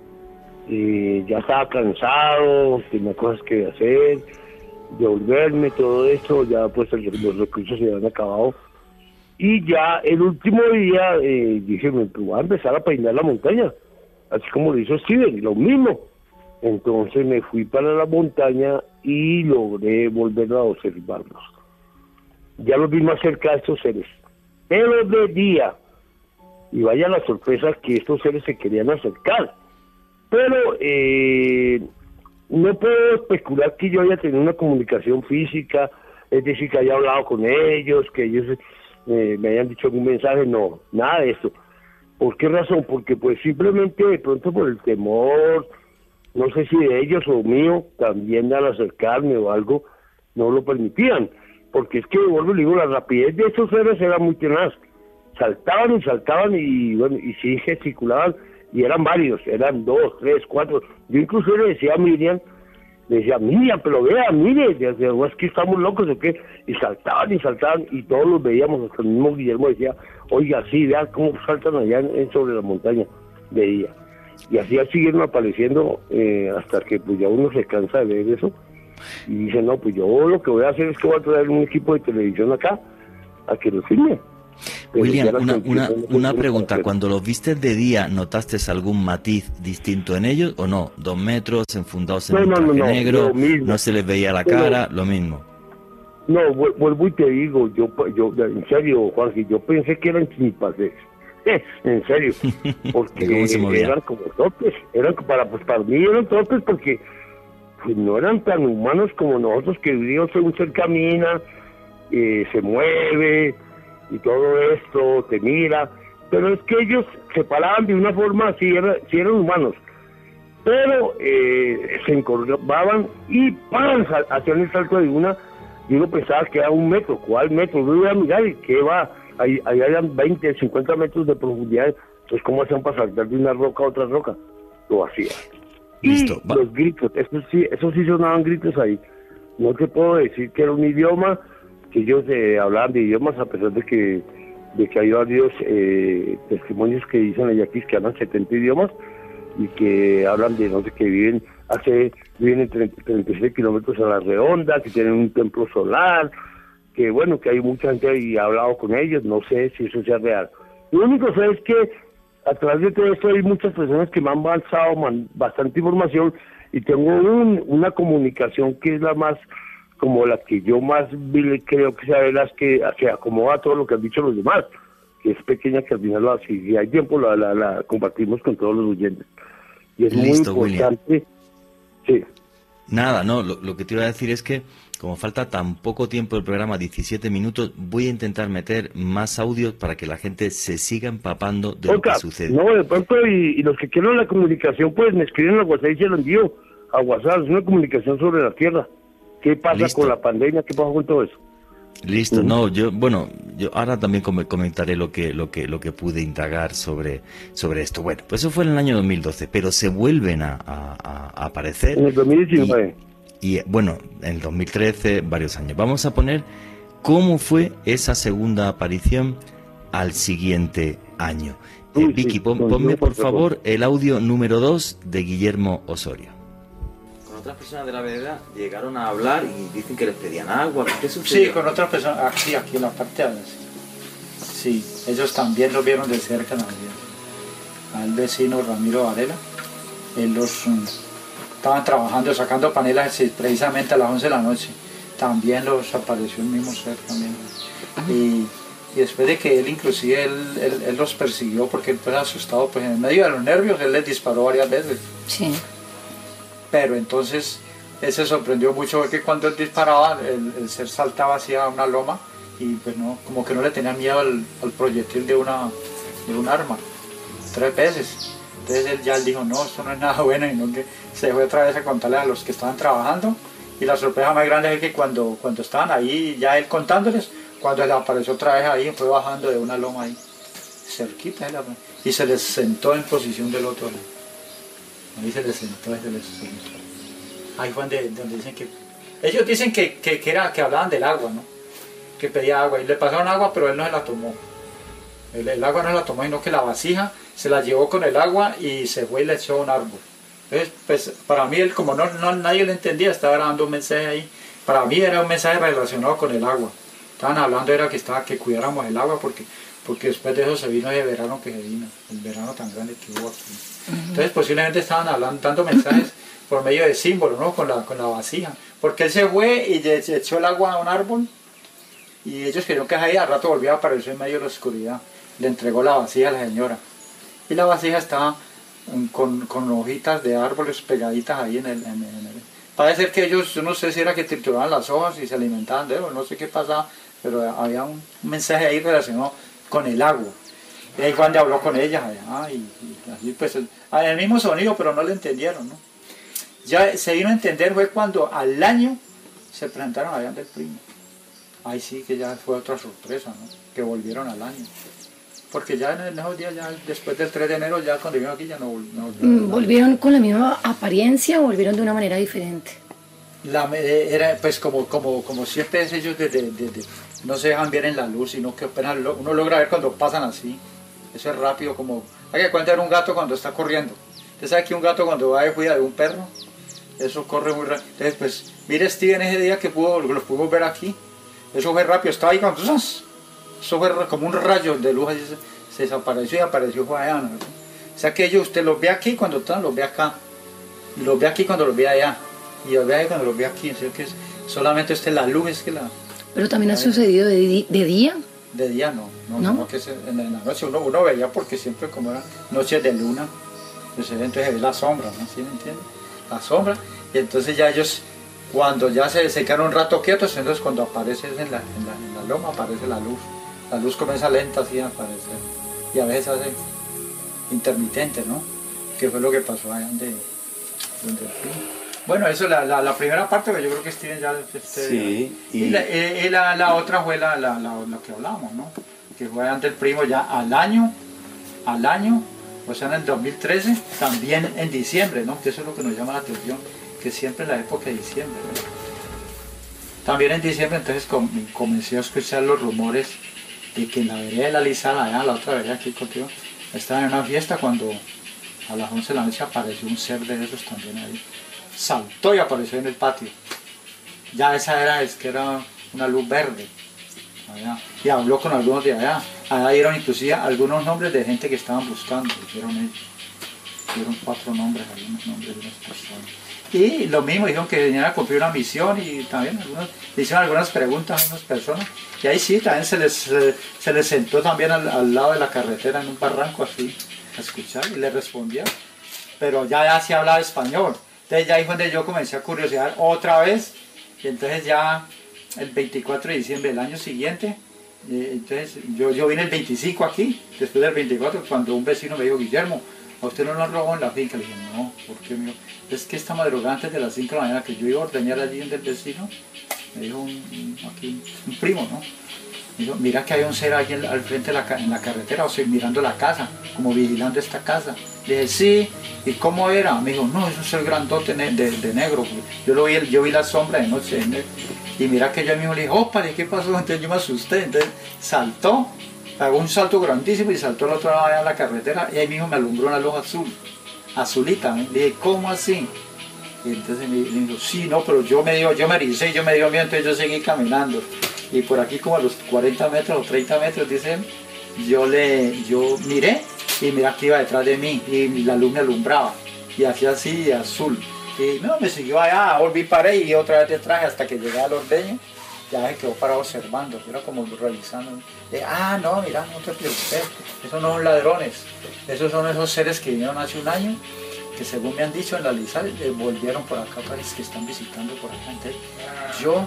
eh, ya estaba cansado, tenía cosas que hacer, de volverme, todo eso, ya pues los recursos se habían acabado. Y ya el último día eh, dije, me voy a empezar a peinar la montaña, así como lo hizo Steven, lo mismo. Entonces me fui para la montaña y logré volver a observarlos ya los vi más cerca de estos seres. Pero de día, y vaya la sorpresa que estos seres se querían acercar. Pero eh, no puedo especular que yo haya tenido una comunicación física, es decir, que haya hablado con ellos, que ellos eh, me hayan dicho algún mensaje, no, nada de eso. ¿Por qué razón? Porque pues simplemente de pronto por el temor, no sé si de ellos o mío, también al acercarme o algo, no lo permitían porque es que, vuelvo y digo, la rapidez de esos seres era muy tenaz. Saltaban y saltaban y, bueno, y sí gesticulaban, y eran varios, eran dos, tres, cuatro. Yo incluso le decía a Miriam, le decía, Miriam, pero vea, mire, es que estamos locos o qué, y saltaban y saltaban, y todos los veíamos, hasta el mismo Guillermo decía, oiga, sí, vean cómo saltan allá en, sobre la montaña de día. Y así siguieron apareciendo eh, hasta que pues ya uno se cansa de ver eso y dice, no, pues yo lo que voy a hacer es que voy a traer un equipo de televisión acá a que lo filme. William, una, una, pregunta. Cuando los viste de día, ¿notaste algún matiz distinto en ellos o no? Dos metros, enfundados en un traje negro, no se les veía la cara, lo mismo. No, vuelvo y te digo, yo, yo en serio, Juan, yo pensé que eran chinipases. en serio, porque eran como topes, eran para, pues para mí eran topes porque pues no eran tan humanos como nosotros, que Dios un ser camina, eh, se mueve y todo esto, te mira, pero es que ellos se paraban de una forma, si, era, si eran humanos, pero eh, se encorvaban y ¡pam! hacían el salto de una y uno pensaba que era un metro, ¿cuál metro? Uno iba a mirar y que va, ahí, ahí habían 20, 50 metros de profundidad, entonces ¿cómo hacían para saltar de una roca a otra roca? Lo Y los gritos, eso sí, eso sí sonaban gritos ahí. No te puedo decir que era un idioma, que ellos eh, hablaban de idiomas a pesar de que de que hay varios eh, testimonios que dicen allá aquí que hablan 70 idiomas y que hablan de no sé que viven hace viven en 36 kilómetros a la redonda, que tienen un templo solar, que bueno, que hay mucha gente y ha hablado con ellos, no sé si eso sea real. Lo único que sé es que a través de todo esto hay muchas personas que me han avanzado bastante información y tengo una comunicación que es la más como la que yo más creo que sea de las que se acomoda todo lo que han dicho los demás, que es pequeña que al final si hay tiempo la, la, compartimos con todos los oyentes. Y es muy importante. Sí. Nada, no, lo, que te iba a decir es que como falta tan poco tiempo del programa, 17 minutos, voy a intentar meter más audios para que la gente se siga empapando de lo que sucede. No, de pronto, y, los que quieran la comunicación, pues me escriben a WhatsApp y se lo envío a WhatsApp. Es una comunicación sobre la Tierra. ¿Qué pasa con la pandemia? ¿Qué pasa con todo eso? Listo, no, yo, bueno, yo ahora también comentaré lo que, lo que, lo que pude indagar sobre, sobre esto. Bueno, pues eso fue en el año 2012, pero se vuelven a, aparecer. En el 2019. Y, bueno, en el 2013, varios años. Vamos a poner cómo fue esa segunda aparición al siguiente año. Eh, Vicky, ponme por favor el audio número 2 de Guillermo Osorio otras personas de la vereda llegaron a hablar y dicen que les pedían agua. ¿Qué sucedió? Sí, con otras personas, aquí, aquí en la parte de Sí, ellos también lo vieron de cerca al vecino Ramiro Varela. Ellos mm, estaban trabajando, sacando panelas precisamente a las 11 de la noche. También los apareció el mismo ser también. Y, después de que él inclusive él, él, los persiguió porque él fue asustado, pues en medio de los nervios él les disparó varias veces. Sí pero entonces él se sorprendió mucho porque cuando él disparaba el, ser saltaba hacia una loma y pues no, como que no le tenía miedo al, proyectil de una de un arma, tres veces. Entonces él ya dijo, no, esto no es nada bueno, y no que se fue otra vez a contarle a los que estaban trabajando. Y la sorpresa más grande es que cuando, cuando estaban ahí, ya él contándoles, cuando él apareció otra vez ahí, fue bajando de una loma ahí, cerquita, y se les sentó en posición del otro lado. Ahí se les sentó, se les Ahí fue donde, dicen que... Ellos dicen que, que, era, que hablaban del agua, ¿no? Que pedía agua. Y le pasaron agua, pero él no se la tomó. El, agua no la tomó, sino que la vasija se la llevó con el agua y se fue y le echó un árbol. Entonces, pues, para mí, él, como no, no, nadie le entendía, estaba dando un mensaje ahí. Para mí era un mensaje relacionado con el agua. Estaban hablando, era que, estaba, que cuidáramos el agua porque, porque después de eso se vino el verano que se vino, el verano tan grande que hubo aquí. Entonces posiblemente estaban hablando, dando mensajes por medio de símbolos, ¿no? Con la, con la vasija. Porque él se fue y echó el agua a un árbol y ellos creyeron que ahí al rato volvía a aparecer en medio de la oscuridad. Le entregó la vasija a la señora. Y la vasija estaba con, con hojitas de árboles pegaditas ahí en el, en, Parece ser que ellos, yo no sé si era que trituraban las hojas y se alimentaban de eso, no sé qué pasaba, pero había un mensaje ahí relacionado con el agua. Y ahí Juan habló con ella, y, así pues, el, mismo sonido, pero no le entendieron, ¿no? Ya se vino a entender fue cuando al año se presentaron allá del primo. Ahí sí que ya fue otra sorpresa, ¿no? Que volvieron al año. Porque ya en esos días, ya después del 3 de enero, ya cuando vino aquí ya no, volvieron. Mm, ¿Volvieron con la misma apariencia o volvieron de una manera diferente? La, era pues como, como, como siempre es ellos desde, no se dejan ver en la luz, sino que apenas uno logra ver cuando pasan así. Eso es rápido como... Hay que cuentar un gato cuando está corriendo. Usted sabe que un gato cuando va de cuida de un perro, eso corre muy rápido. Entonces, pues, mire Steven ese día que pudo, los pudimos ver aquí. Eso fue rápido, estaba ahí cuando... Eso fue como un rayo de luz, se, desapareció y apareció allá. O sea que ellos, usted los ve aquí cuando están, los ve acá. Y los ve aquí cuando los ve allá. Y los ve ahí cuando los ve aquí. O que solamente esta es la luz, es que la... Pero también ha sucedido de, de día. De día no, no, ¿No? que en la noche uno, uno veía porque siempre como era noches de luna, pues entonces ve la sombra, ¿no? ¿Sí me entiendes? La sombra, y entonces ya ellos, cuando ya se, se quedan un rato quietos, entonces cuando aparece en la, en la, loma aparece la luz, la luz comienza lenta así a aparecer, y a veces hace intermitente, ¿no? Que fue lo que pasó allá de, donde el primo. Bueno, eso la, la, la primera parte, que yo creo que tiene ya este, Sí, y, y- la, y la- la otra fue la, la que hablamos, ¿no? Que fue ante el primo ya al año, al año, o sea, en el 2013, también en diciembre, ¿no? Que eso es lo que nos llama la atención, que siempre en la época de diciembre, ¿no? También en diciembre, entonces com- comencé a escuchar los rumores de que en la vereda de la Lizana, allá, la otra vereda aquí contigo, estaban en una fiesta cuando a las 11 de la noche apareció un ser de esos también ahí. Saltó y apareció en el patio. Ya esa era, es que era una luz verde. Y habló con algunos de allá. Allá dieron inclusive algunos nombres de gente que estaban buscando. Dijeron. Dieron cuatro nombres, algunos nombres de unas personas. Y lo mismo, dijeron que venían a cumplir una misión y también algunos, hicieron algunas preguntas a unas personas. Y ahí sí, también se les, se les sentó también al, al lado de la carretera en un barranco así, a escuchar y le respondía. Pero ya, ya sí hablaba español. Entonces ya ahí fue donde yo comencé a curiosear otra vez. Y entonces ya el 24 de diciembre del año siguiente, eh, entonces yo, yo vine el 25 aquí, después del 24, cuando un vecino me dijo, Guillermo, ¿a usted no lo robó en la finca? Le dije, no, ¿por qué? Me dijo, es que esta madrugada antes de las 5 de la mañana que yo iba a ordeñar allí donde el vecino, me dijo un, aquí, un primo, ¿no? Me dijo, mira que hay un ser en- al frente en la carretera, o sea, mirando la casa, como vigilando esta casa. Le dije, sí, ¿y cómo era? Me dijo, no, es un ser grandote de, negro. Yo lo vi, yo vi la sombra de noche. Y mira que yo mismo le dije, opa, ¿qué pasó? Entonces yo me asusté, entonces saltó, pagó un salto grandísimo y saltó al otro lado de la carretera y ahí mismo me alumbró una luz azul, azulita. dije, ¿cómo así? Y entonces me, dijo, sí, no, pero yo me dio, yo me ericé, yo me dio miedo, entonces yo seguí caminando. Y por aquí como a los 40 metros o 30 metros, dice él, yo le, yo miré y mira que iba detrás de mí y la luz me alumbraba. Y hacía así, azul. Y no, me siguió allá, volví, paré y otra vez detrás hasta que llegué al ordeño. Ya se quedó parado observando, era como revisando. Eh, ah, no, mira, no te preocupes, esos no son ladrones, esos son esos seres que vinieron hace un año que según me han dicho en la lista eh, volvieron por acá, parece que están visitando por acá. Entonces, yo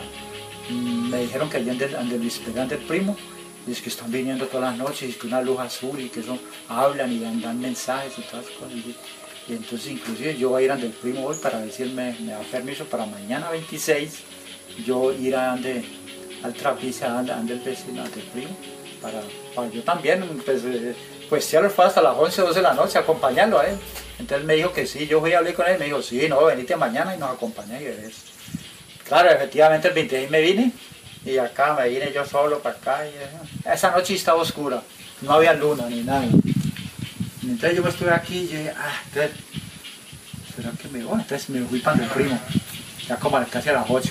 mm, me dijeron que allá ande Luis Pegante el primo, es que están viniendo todas las noches, y que una luz azul, y que eso hablan y dan, mensajes y todas esas cosas. Y, entonces inclusive yo voy a ir ante el primo hoy para ver me da permiso para mañana 26, yo ir a ande, al trapiche, ande, ande el vecino, ante el primo, para, para yo también, pues, eh, pues fue hasta las 11 o 12 de la noche, acompañarlo a él. Entonces me dijo que sí, yo fui a hablar con él, me dijo, sí, no, venite mañana y nos verás. Claro, efectivamente el 26 me vine y acá me vine yo solo para acá. Eh, esa noche estaba oscura, no había luna ni nada. Entonces yo me estuve aquí y dije, ah, entonces, ¿será que me voy? Entonces me fui para el primo, ya como a- casi a las 8.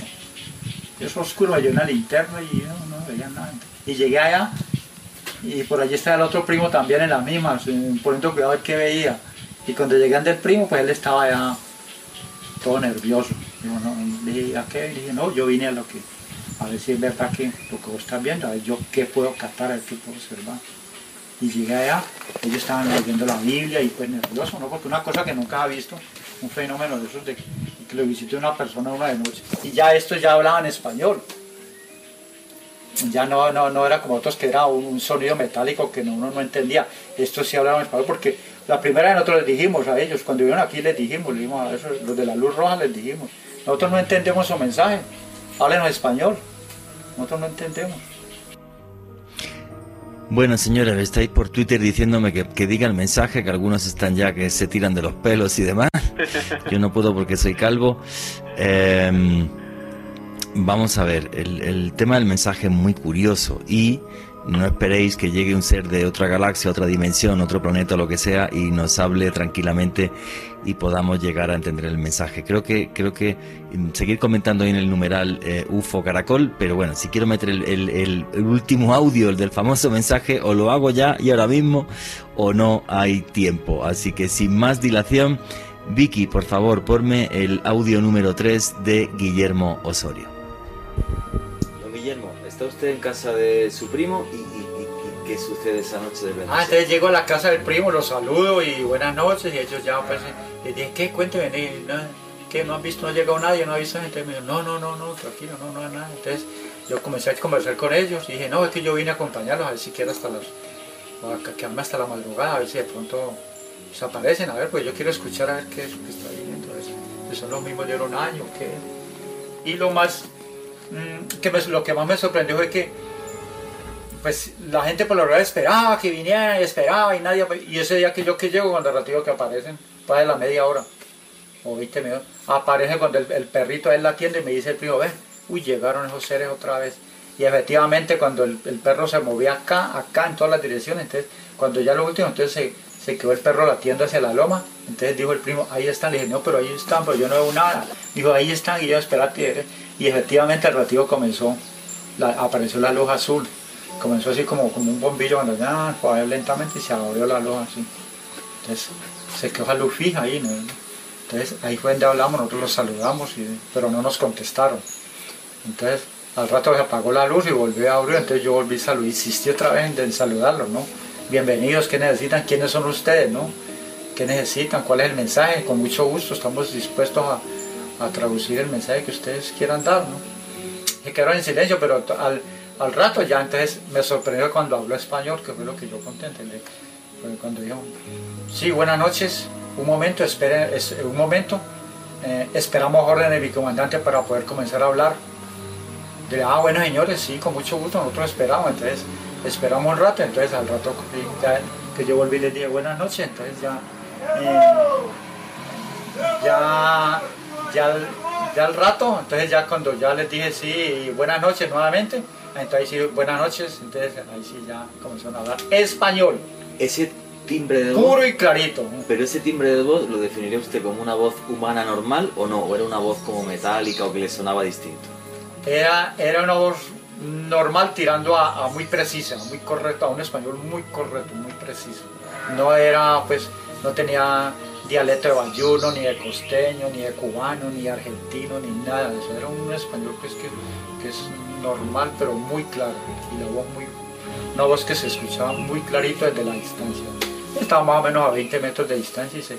Eso oscuro, dio una linterna y yo no veía nada. Y llegué allá y por allí estaba el otro primo también en las mismas, poniendo cuidado a ver qué veía. Y cuando llegué ante el primo, pues él estaba ya todo nervioso. Digo, no, le dije, ¿a qué? Le dije, no, yo vine a lo que, a ver si es verdad que lo que vos estás viendo, a ver yo qué puedo captar, a ver qué puedo observar. Y llegué allá, ellos estaban leyendo la Biblia y pues nervioso, ¿no? Porque una cosa que nunca había visto, un fenómeno de esos de que lo visite una persona una de noche. Y ya estos ya hablaban español. Ya no, no, no era como otros que era un, sonido metálico que no- uno no entendía. Estos sí hablaban español porque la primera vez nosotros les dijimos a ellos, cuando vieron aquí les dijimos, les dijimos a esos, los de la luz roja les dijimos, nosotros no entendemos su mensaje, háblenos español, nosotros no entendemos. Bueno, señores, estáis por Twitter diciéndome que, que diga el mensaje, que algunos están ya que se tiran de los pelos y demás. Yo no puedo porque soy calvo. Eh, vamos a ver, el, el tema del mensaje es muy curioso y no esperéis que llegue un ser de otra galaxia, otra dimensión, otro planeta lo que sea y nos hable tranquilamente y podamos llegar a entender el mensaje. Creo que creo que mm, seguir comentando ahí en el numeral eh, UFO Caracol, pero bueno, si quiero meter el, el- el- el último audio, el del famoso mensaje, o lo hago ya y ahora mismo o no hay tiempo. Así que sin más dilación, Vicky, por favor, ponme el audio número 3 de Guillermo Osorio. Don Guillermo, ¿está usted en casa de su primo y, qué sucede esa noche de Ah, entonces llego a la casa del primo, los saludo y buenas noches y ellos ya pues les dije, ¿qué? Cuénteme, y, no, ¿qué? ¿No han visto? ¿No ha llegado nadie? ¿No ha visto gente? Me dijo, no, no, no, no, tranquilo, no, no, nada. Entonces yo comencé a conversar con ellos y dije, no, es que yo vine a acompañarlos a ver si quiero hasta las, a quedarme hasta la madrugada, a ver si de pronto se aparecen, a ver, pues yo quiero escuchar a ver qué es lo que está viviendo. eso. que son los mismos de un año. Que... Y lo más, mm, que lo que más me sorprendió fue que pues la gente por lo general esperaba que viniera y esperaba y nadie, y ese día que yo que llego, cuando ratito que aparecen, para la media hora, o 20 minutos, aparece cuando el, perrito él la atiende y me dice el primo, ven, uy, llegaron esos seres otra vez. Y efectivamente cuando el, perro se movía acá, acá, en todas las direcciones, entonces cuando ya lo último, entonces se, se quedó el perro latiendo hacia la loma, entonces dijo el primo, ahí están, le dije, no, pero ahí están, pero yo no veo nada. Dijo, ahí están, y yo, espérate, y efectivamente el ratito comenzó, apareció la luz azul, comenzó así como, como un bombillo cuando fue lentamente y se abrió la luz así. Entonces se quedó la luz fija ahí, ¿no? Entonces ahí fue donde hablamos, nosotros los saludamos, pero no nos contestaron. Entonces al rato se apagó la luz y volvió a abrir, entonces yo volví a saludar, insistí otra vez en, saludarlos, ¿no? Bienvenidos, ¿qué necesitan? ¿Quiénes son ustedes, no? ¿Qué necesitan? ¿Cuál es el mensaje? Con mucho gusto estamos dispuestos a, traducir el mensaje que ustedes quieran dar. Se quedaron en silencio, pero al, al rato ya entonces me sorprendió cuando habló español, que fue lo que yo conté, Cuando dijo, sí, buenas noches, un momento, esperen, un momento, eh, esperamos orden de mi comandante para poder comenzar a hablar. Ah, bueno señores, sí, con mucho gusto, nosotros esperamos, entonces esperamos un rato, entonces al rato que yo volví les dije buenas noches, entonces ya, eh, ya, ya, ya al rato, entonces ya cuando ya les dije sí, buenas noches nuevamente, entonces sí, buenas noches, entonces ahí sí ya comenzaron a hablar español. Ese timbre de voz. Puro y clarito. Pero ese timbre de voz, ¿lo definiría usted como una voz humana normal o no? ¿O era una voz como metálica o que le sonaba distinto? Era, era una voz normal tirando a, muy precisa, muy correcta, a un español muy correcto, muy preciso. No era, pues, no tenía dialecto de bayuno, ni de costeño, ni de cubano, ni argentino, ni nada de eso. Era un español pues, que, que es normal, pero muy claro. Y la voz muy, una voz que se escuchaba muy clarito desde la distancia. Estaba más o menos a 20 metros de distancia y se,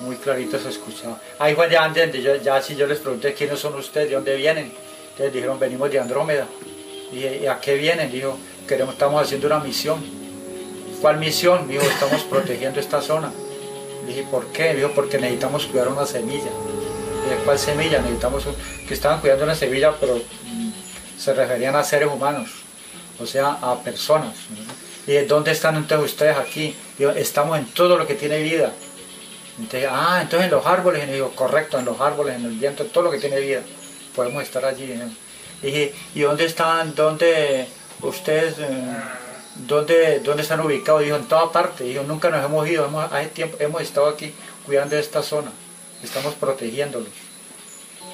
muy clarito se escuchaba. Ahí fue ya antes, ya si yo les pregunté quiénes son ustedes, de dónde vienen. Entonces dijeron, venimos de Andrómeda. Y, a qué vienen? Dijo, queremos, estamos haciendo una misión. ¿Cuál misión? Dijo, estamos protegiendo esta zona. Dije, ¿por qué? Dijo, porque necesitamos cuidar una semilla. Dije, ¿cuál semilla? Necesitamos que estaban cuidando una semilla, pero mm, se referían a seres humanos, o sea, a personas. Y ¿dónde están entonces ustedes aquí? Digo, estamos en todo lo que tiene vida. Entonces, ah, entonces en los árboles, y digo, correcto, en los árboles, en el viento, en todo lo que tiene vida. Podemos estar allí. Y dije, ¿y dónde están, dónde ustedes, eh, dónde, dónde están ubicados? Dijo, en toda parte. Dijo, nunca nos hemos ido, hemos, tiempo, hemos estado aquí cuidando de esta zona, estamos protegiéndolos.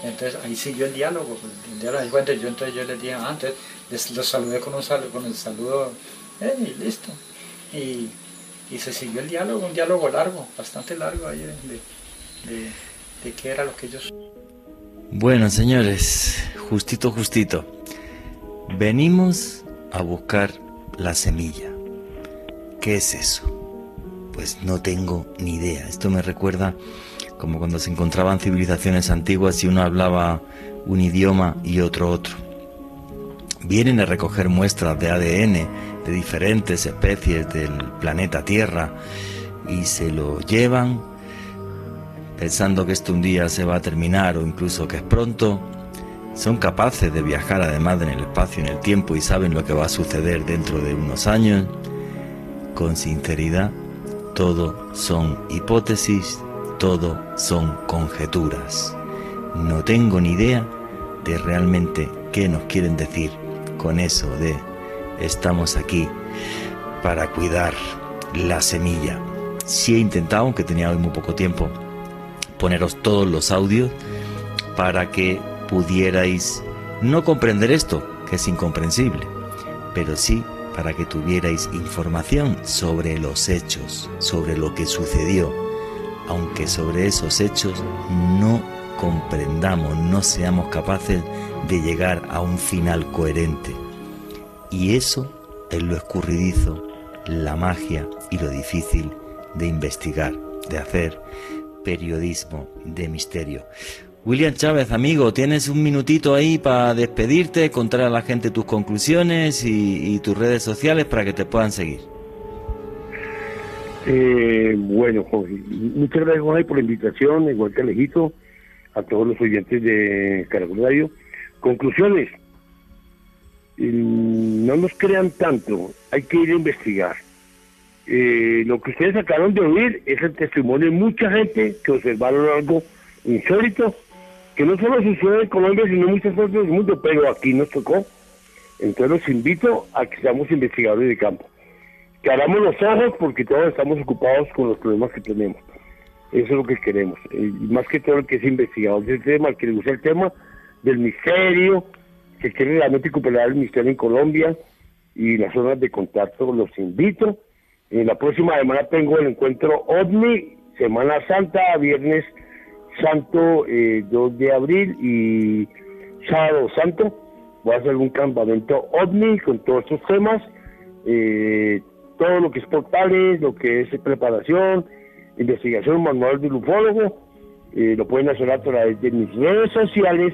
Entonces ahí siguió el diálogo, pues, el diálogo yo, entonces yo les dije antes, les, los saludé con, un saludo, con el saludo, y listo. Y, se siguió el diálogo, un diálogo largo, bastante largo ahí de, de qué era lo que ellos... Bueno, señores, justito, justito. Venimos a buscar la semilla. ¿Qué es eso? Pues no tengo ni idea. Esto me recuerda como cuando se encontraban civilizaciones antiguas y uno hablaba un idioma y otro otro. Vienen a recoger muestras de ADN de diferentes especies del planeta Tierra y se lo llevan pensando que esto un día se va a terminar o incluso que es pronto. Son capaces de viajar además en el espacio y en el tiempo y saben lo que va a suceder dentro de unos años. Con sinceridad, todo son hipótesis todo son conjeturas. No tengo ni idea de realmente qué nos quieren decir con eso de estamos aquí para cuidar la semilla. Sí he intentado, aunque tenía muy poco tiempo, poneros todos los audios para que pudierais no comprender esto, que es incomprensible, pero sí para que tuvierais información sobre los hechos, sobre lo que sucedió aunque sobre esos hechos no comprendamos, no seamos capaces de llegar a un final coherente. Y eso es lo escurridizo, la magia y lo difícil de investigar, de hacer periodismo de misterio. William Chávez, amigo, tienes un minutito ahí para despedirte, contar a la gente tus conclusiones y, tus redes sociales para que te puedan seguir. Eh, bueno, Jorge, muchas gracias Jorge por la invitación, igual que Alejito, a todos los oyentes de Caracol Radio. Conclusiones. No nos crean tanto, hay que ir a investigar. Eh, lo que ustedes acabaron de oír es el testimonio de mucha gente que observaron algo insólito, que no solo sucede en Colombia, sino en muchas partes del mundo, pero aquí nos tocó. Entonces los invito a que seamos investigadores de campo. Que abramos los ojos porque todos estamos ocupados con los problemas que tenemos. Eso es lo que queremos. Y más que todo el que es investigador del tema, el que le gusta el tema del misterio, que quiere realmente recuperar el misterio en Colombia y las zonas de contacto, los invito. En la próxima semana tengo el encuentro OVNI, Semana Santa, Viernes Santo 2 eh, de abril y Sábado Santo. Voy a hacer un campamento OVNI con todos estos temas, eh, todo lo que es portales, lo que es preparación, investigación, manual del ufólogo. Eh, lo pueden hacer a través de mis redes sociales.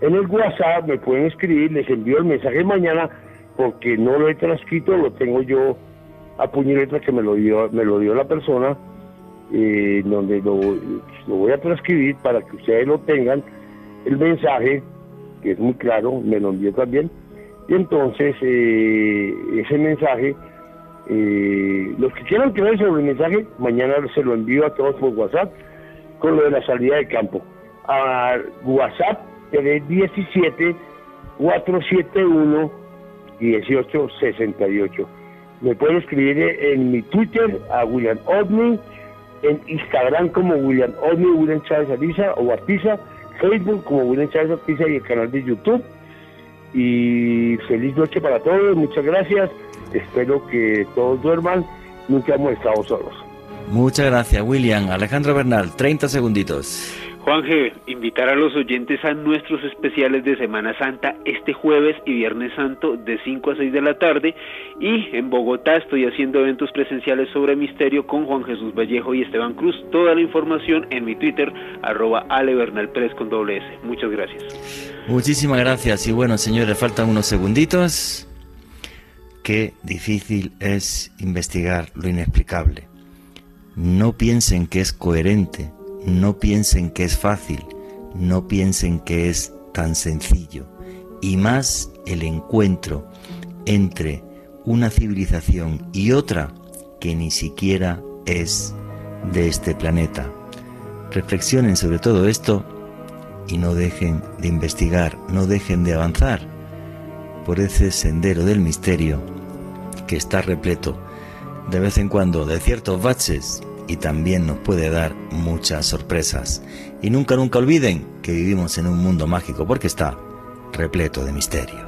En el WhatsApp me pueden escribir, les envío el mensaje mañana porque no lo he transcrito, lo tengo yo a puño letra que me lo dio, me lo dio la persona, eh, donde lo, voy a transcribir para que ustedes lo tengan, el mensaje, que es muy claro, me lo envió también, y entonces eh, ese mensaje eh, los que quieran creer sobre el mensaje, mañana se lo envío a todos por WhatsApp con lo de la salida de campo. A WhatsApp 17 471 1868. Me pueden escribir en mi Twitter a William Odney, en Instagram como William Odney, William Chávez Ariza o Artiza, Facebook como William Chávez Artiza y el canal de YouTube. Y feliz noche para todos, muchas gracias. Espero que todos duerman, nunca hemos estado solos. Muchas gracias, William. Alejandro Bernal, 30 segunditos. Juanje, invitar a los oyentes a nuestros especiales de Semana Santa este jueves y Viernes Santo de 5 a 6 de la tarde y en Bogotá estoy haciendo eventos presenciales sobre misterio con Juan Jesús Vallejo y Esteban Cruz. Toda la información en mi Twitter, arroba con doble S. Muchas gracias. Muchísimas gracias y bueno señores, faltan unos segunditos. Qué difícil es investigar lo inexplicable. No piensen que es coherente, no piensen que es fácil, no piensen que es tan sencillo. Y más el encuentro entre una civilización y otra que ni siquiera es de este planeta. Reflexionen sobre todo esto y no dejen de investigar, no dejen de avanzar por ese sendero del misterio que está repleto de vez en cuando de ciertos baches y también nos puede dar muchas sorpresas. Y nunca, nunca olviden que vivimos en un mundo mágico porque está repleto de misterio.